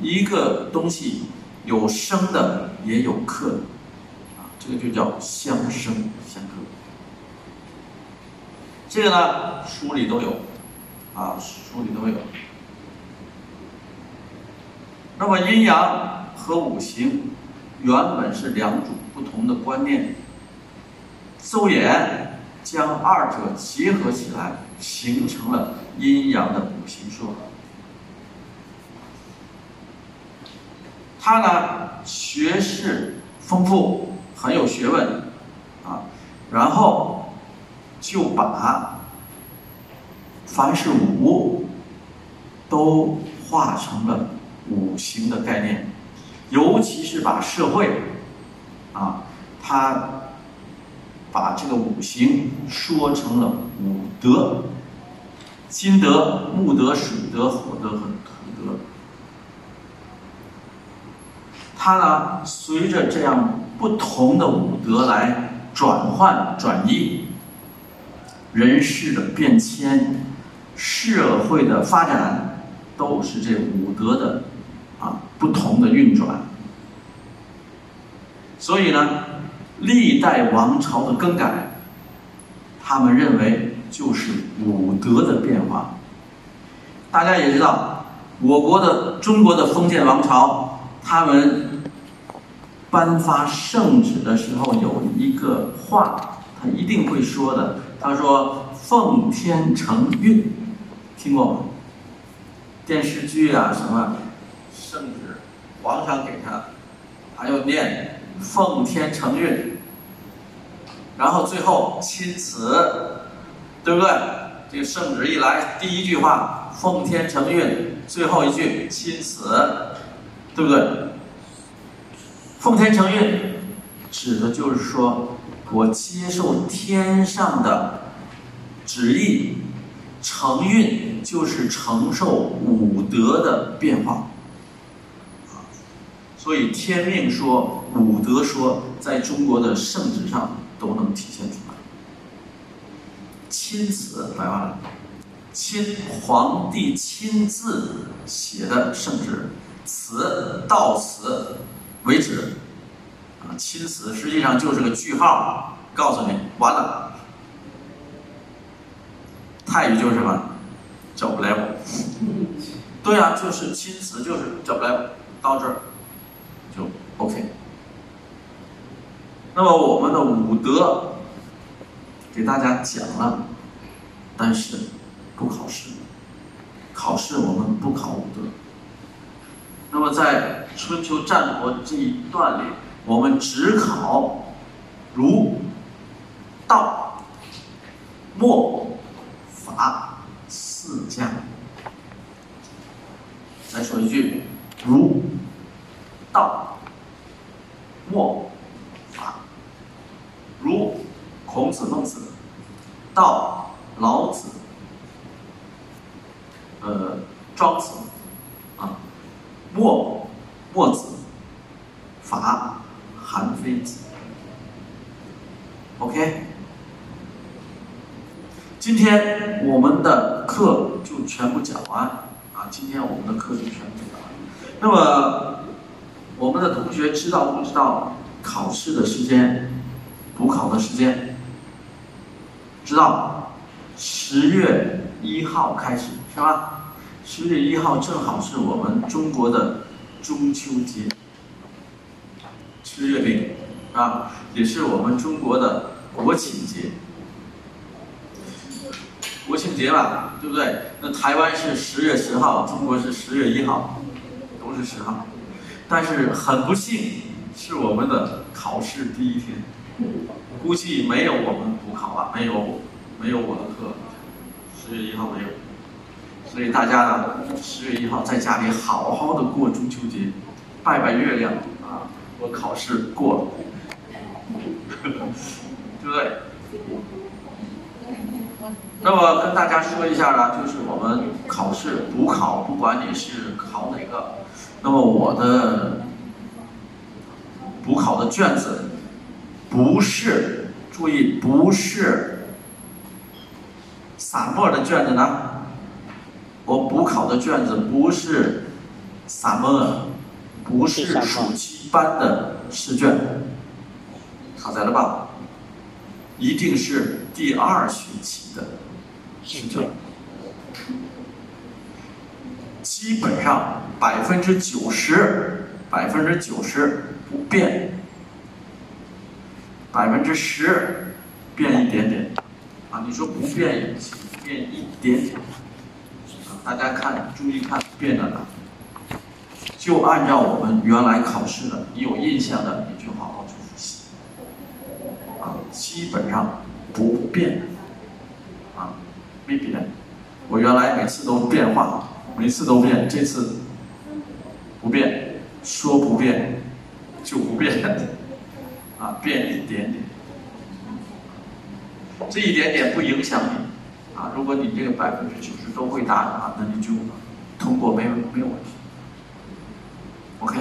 一个东西。有生的，也有克的，啊，这个就叫相生相克。这个呢，书里都有，啊，书里都有。那么阴阳和五行原本是两种不同的观念，邹衍将二者结合起来，形成了阴阳的五行说。他呢，学识丰富，很有学问，啊，然后就把凡是五都化成了五行的概念，尤其是把社会，啊，他把这个五行说成了五德：金德、木德、水德、火德和土德。它呢，随着这样不同的五德来转换转移，人事的变迁，社会的发展，都是这五德的啊不同的运转。所以呢，历代王朝的更改，他们认为就是五德的变化。大家也知道，我国的中国的封建王朝，他们。颁发圣旨的时候有一个话他一定会说的。他说“奉天承运”，听过吗？电视剧啊，什么圣旨，皇上给他，还要念“奉天承运”，然后最后亲此，对不对？这个圣旨一来，第一句话“奉天承运”，最后一句亲此，对不对？奉天承运，指的就是说我接受天上的旨意，承运就是承受五德的变化。所以天命说、五德说，在中国的圣旨上都能体现出来。亲辞白话了，亲皇帝亲自写的圣旨，辞到此。为止，啊，亲辞实际上就是个句号，告诉你完了。泰语就是什么？叫不来对啊，就是亲辞，就是叫不来到这儿就 OK。那么我们的武德给大家讲了，但是不考试，考试我们不考武德。那么在春秋战国这一段里，我们只考儒、道、墨、法四家。再说一句，儒、道、墨、法。儒，孔子、孟子；道，老子。呃，庄子。墨，墨子，法，韩非子。OK，今天我们的课就全部讲完啊！今天我们的课就全部讲完。那么，我们的同学知道不知道考试的时间？补考的时间？知道，十月一号开始，是吧？十月一号正好是我们中国的中秋节，吃月饼啊，也是我们中国的国庆节。国庆节吧，对不对？那台湾是十月十号，中国是十月一号，都是十号。但是很不幸，是我们的考试第一天，估计没有我们补考吧，没有，没有我的课，十月一号没有。所以大家呢，十月一号在家里好好的过中秋节，拜拜月亮啊！我考试过了，对不对？那么跟大家说一下呢，就是我们考试补考，不管你是考哪个，那么我的补考的卷子不是，注意不是散播的卷子呢。我补考的卷子不是散墨，不是暑期班的试卷，考在了吧？一定是第二学期的试卷，基本上百分之九十，百分之九十不变，百分之十变一点点，啊，你说不变也行，变一点点。大家看，注意看，变了哪？就按照我们原来考试的，你有印象的，你就好好去复习。啊，基本上不变。啊，没变。我原来每次都变化，每次都变，这次不变，说不变就不变。啊，变一点点。这一点点不影响你。啊，如果你这个百分之九十都会答的话，那你就通过没有没有问题。OK，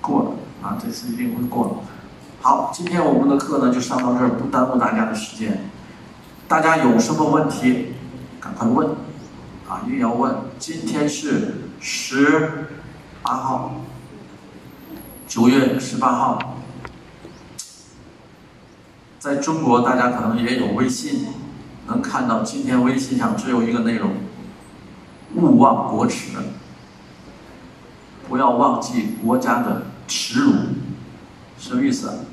过了啊，这次一定会过了。好，今天我们的课呢就上到这儿，不耽误大家的时间。大家有什么问题，赶快问啊，一定要问。今天是十八号，九月十八号，在中国大家可能也有微信。能看到今天微信上只有一个内容：勿忘国耻，不要忘记国家的耻辱。什么意思？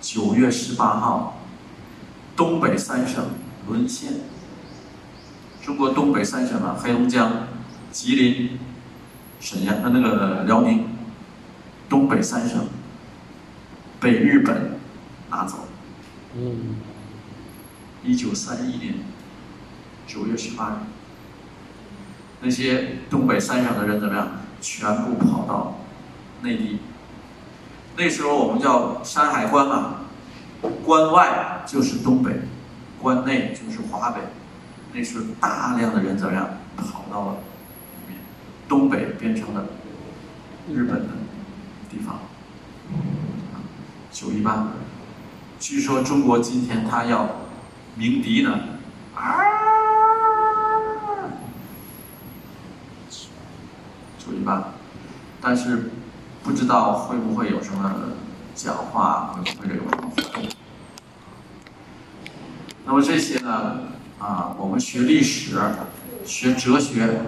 九月十八号，东北三省沦陷。中国东北三省啊，黑龙江、吉林、沈阳，呃，那个辽宁，东北三省被日本拿走。嗯，一九三一年九月十八日，那些东北三省的人怎么样？全部跑到内地。那时候我们叫山海关嘛，关外就是东北，关内就是华北。那时候大量的人怎么样？跑到了，东北变成了日本的地方。九一八，据说中国今天他要鸣笛呢，啊！九一八，但是不知道会不会有什么讲话，会不会有什么活动。那么这些呢，啊，我们学历史、学哲学，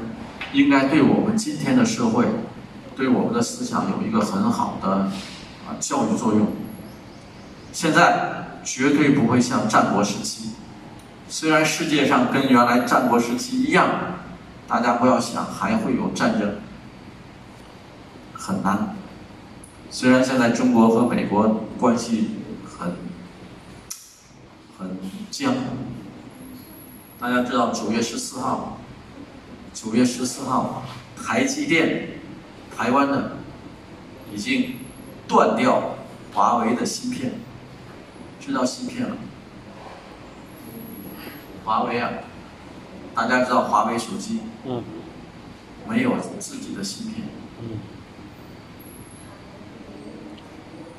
应该对我们今天的社会，对我们的思想有一个很好的啊教育作用。现在绝对不会像战国时期，虽然世界上跟原来战国时期一样，大家不要想还会有战争，很难。虽然现在中国和美国关系很很僵，大家知道九月十四号，九月十四号，台积电台湾的已经断掉华为的芯片。知道芯片了，华为啊，大家知道华为手机嗯。没有自己的芯片，嗯。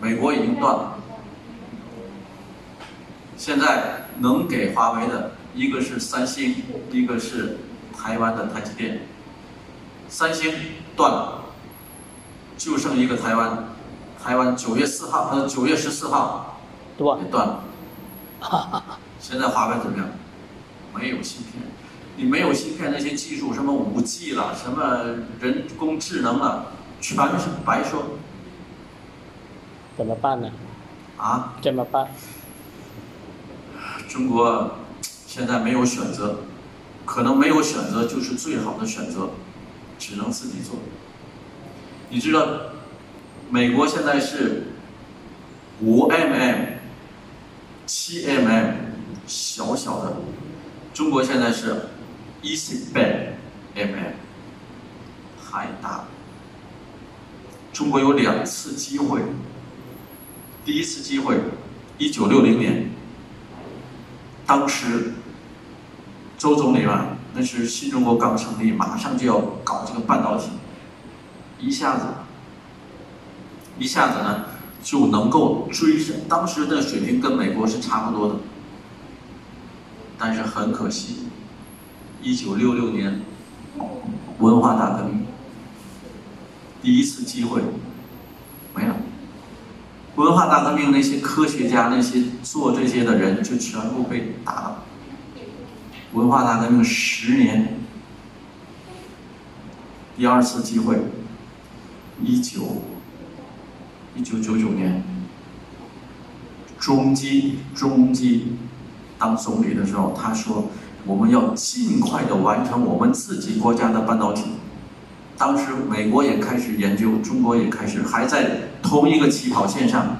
美国已经断了。现在能给华为的一个是三星，一个是台湾的台积电。三星断了，就剩一个台湾，台湾九月四号，呃，九月十四号断也断了。现在华为怎么样？没有芯片，你没有芯片，那些技术什么五 G 了，什么人工智能了，全是白说怎么办呢？啊！怎么办？中国现在没有选择，可能没有选择就是最好的选择，只能自己做。你知道，美国现在是五 mm、七 mm 小小的，中国现在是一十八 mm 太大了。中国有两次机会，第一次机会，一九六零年。当时周总理嘛，那是新中国刚成立，马上就要搞这个半导体，一下子，一下子呢就能够追上，当时的水平跟美国是差不多的，但是很可惜，一九六六年文化大革命，第一次机会没了。文化大革命那些科学家、那些做这些的人就全部被打了。文化大革命十年，第二次机会，一九一九九九年，中基中基当总理的时候，他说我们要尽快的完成我们自己国家的半导体。当时美国也开始研究，中国也开始还在同一个起跑线上。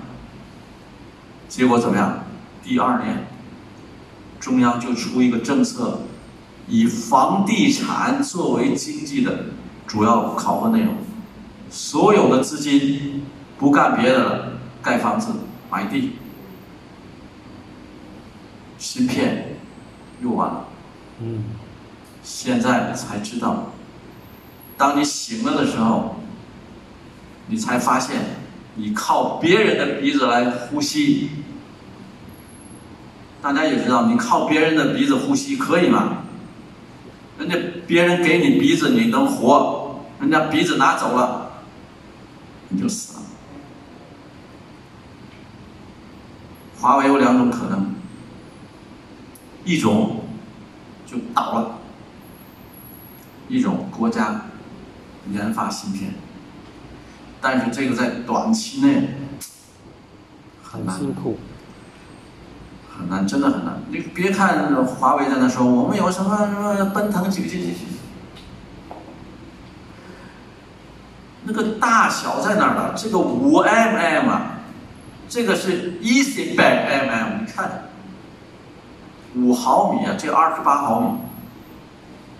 结果怎么样？第二年，中央就出一个政策，以房地产作为经济的主要考核内容，所有的资金不干别的了，盖房子、买地，芯片又完了。嗯现在才知道，当你醒了的时候，你才发现，你靠别人的鼻子来呼吸。大家也知道，你靠别人的鼻子呼吸可以吗？人家别人给你鼻子，你能活；人家鼻子拿走了，你就死了。华为有两种可能，一种就倒了。一种国家研发芯片，但是这个在短期内很难很辛苦。很难，真的很难。你别看华为在那说我们有什么什么奔腾几个几几几，那个大小在哪儿了？这个五 mm 啊，这个是一千百 mm，你看，五毫米啊，这二十八毫米，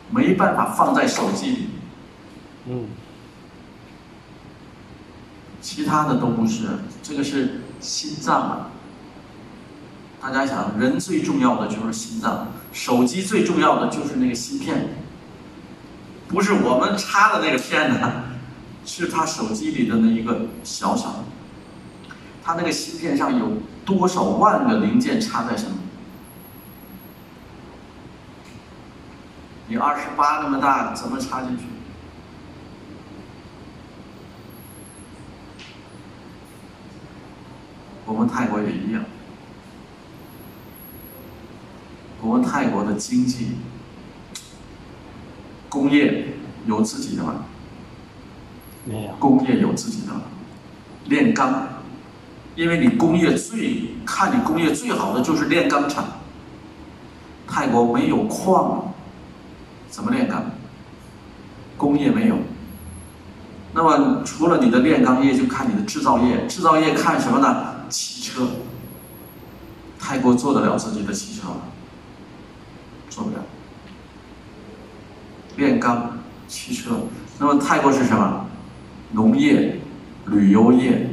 没办法放在手机里。嗯，其他的都不是，这个是心脏啊。大家想，人最重要的就是心脏，手机最重要的就是那个芯片，不是我们插的那个片呢，是他手机里的那一个小小的，他那个芯片上有多少万个零件插在上面？你二十八那么大，怎么插进去？我们泰国也一样，我们泰国的经济、工业有自己的吗？没有，工业有自己的吗？炼钢，因为你工业最看你工业最好的就是炼钢厂。泰国没有矿，怎么炼钢？工业没有。那么除了你的炼钢业，就看你的制造业。制造业看什么呢？汽车。泰国做得了自己的汽车吗？做不了。炼钢、汽车。那么泰国是什么？农业、旅游业。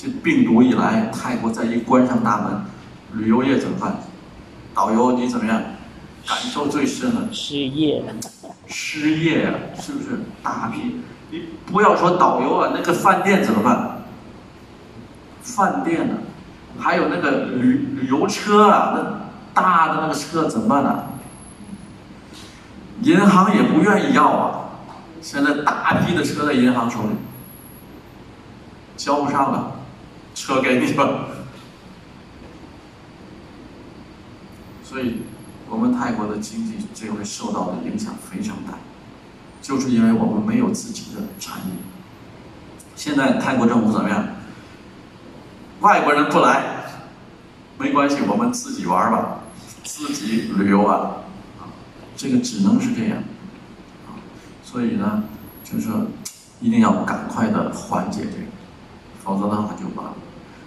这病毒一来，泰国再一关上大门，旅游业怎么办？导游你怎么样？感受最深了。失业，失业啊，是不是大批？你不要说导游啊，那个饭店怎么办？饭店呢、还有那个旅旅游车啊，那大的那个车怎么办呢、银行也不愿意要啊，现在大批的车在银行手里，交不上了，车给你吧。所以，我们泰国的经济这回受到的影响非常大，就是因为我们没有自己的产业。现在泰国政府怎么样？外国人不来，没关系，我们自己玩吧，自己旅游啊，啊，这个只能是这样，所以呢，就是说一定要赶快的缓解这个，否则的话就完了。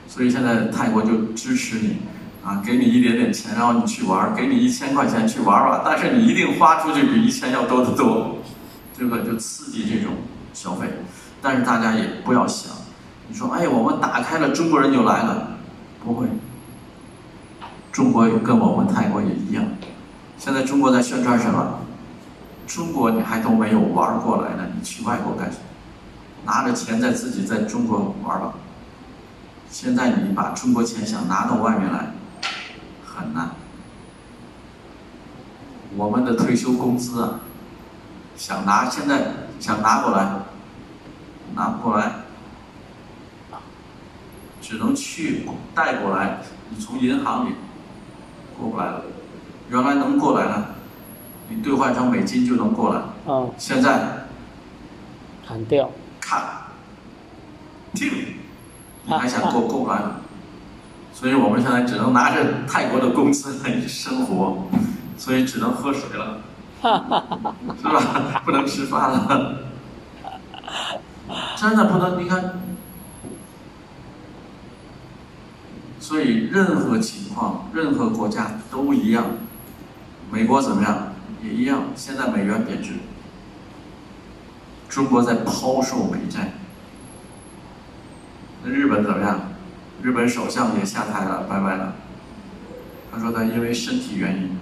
所以现在泰国就支持你，啊，给你一点点钱，然后你去玩儿，给你一千块钱去玩儿吧，但是你一定花出去比一千要多得多，这个就刺激这种消费。但是大家也不要想，你说哎，我们打开了，中国人就来了，不会。中国跟我们泰国也一样，现在中国在宣传什么？中国你还都没有玩过来呢，你去外国干什么？拿着钱在自己在中国玩吧。现在你把中国钱想拿到外面来，很难。我们的退休工资啊，想拿现在想拿过来，拿不过来，只能去带过来。你从银行里过不来了，原来能过来呢，你兑换成美金就能过来，嗯，现在砍掉，看，听，你还想过过不来了，所以我们现在只能拿着泰国的工资来生活，所以只能喝水了，是吧？不能吃饭了，真的不能，你看，所以任何情况、任何国家都一样，美国怎么样也一样，现在美元贬值。中国在抛售美债，那日本怎么样？日本首相也下台了，拜拜了。他说他因为身体原因，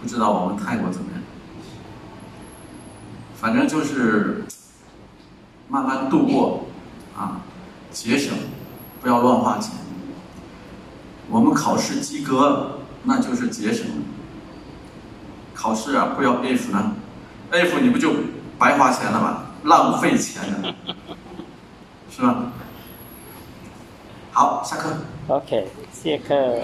不知道我们泰国怎么样。反正就是慢慢度过，啊，节省，不要乱花钱。我们考试及格，那就是节省。考试啊，不要 if 呢，if 你不就白花钱了吗？浪费钱了，是吧？好，下课。OK，谢课。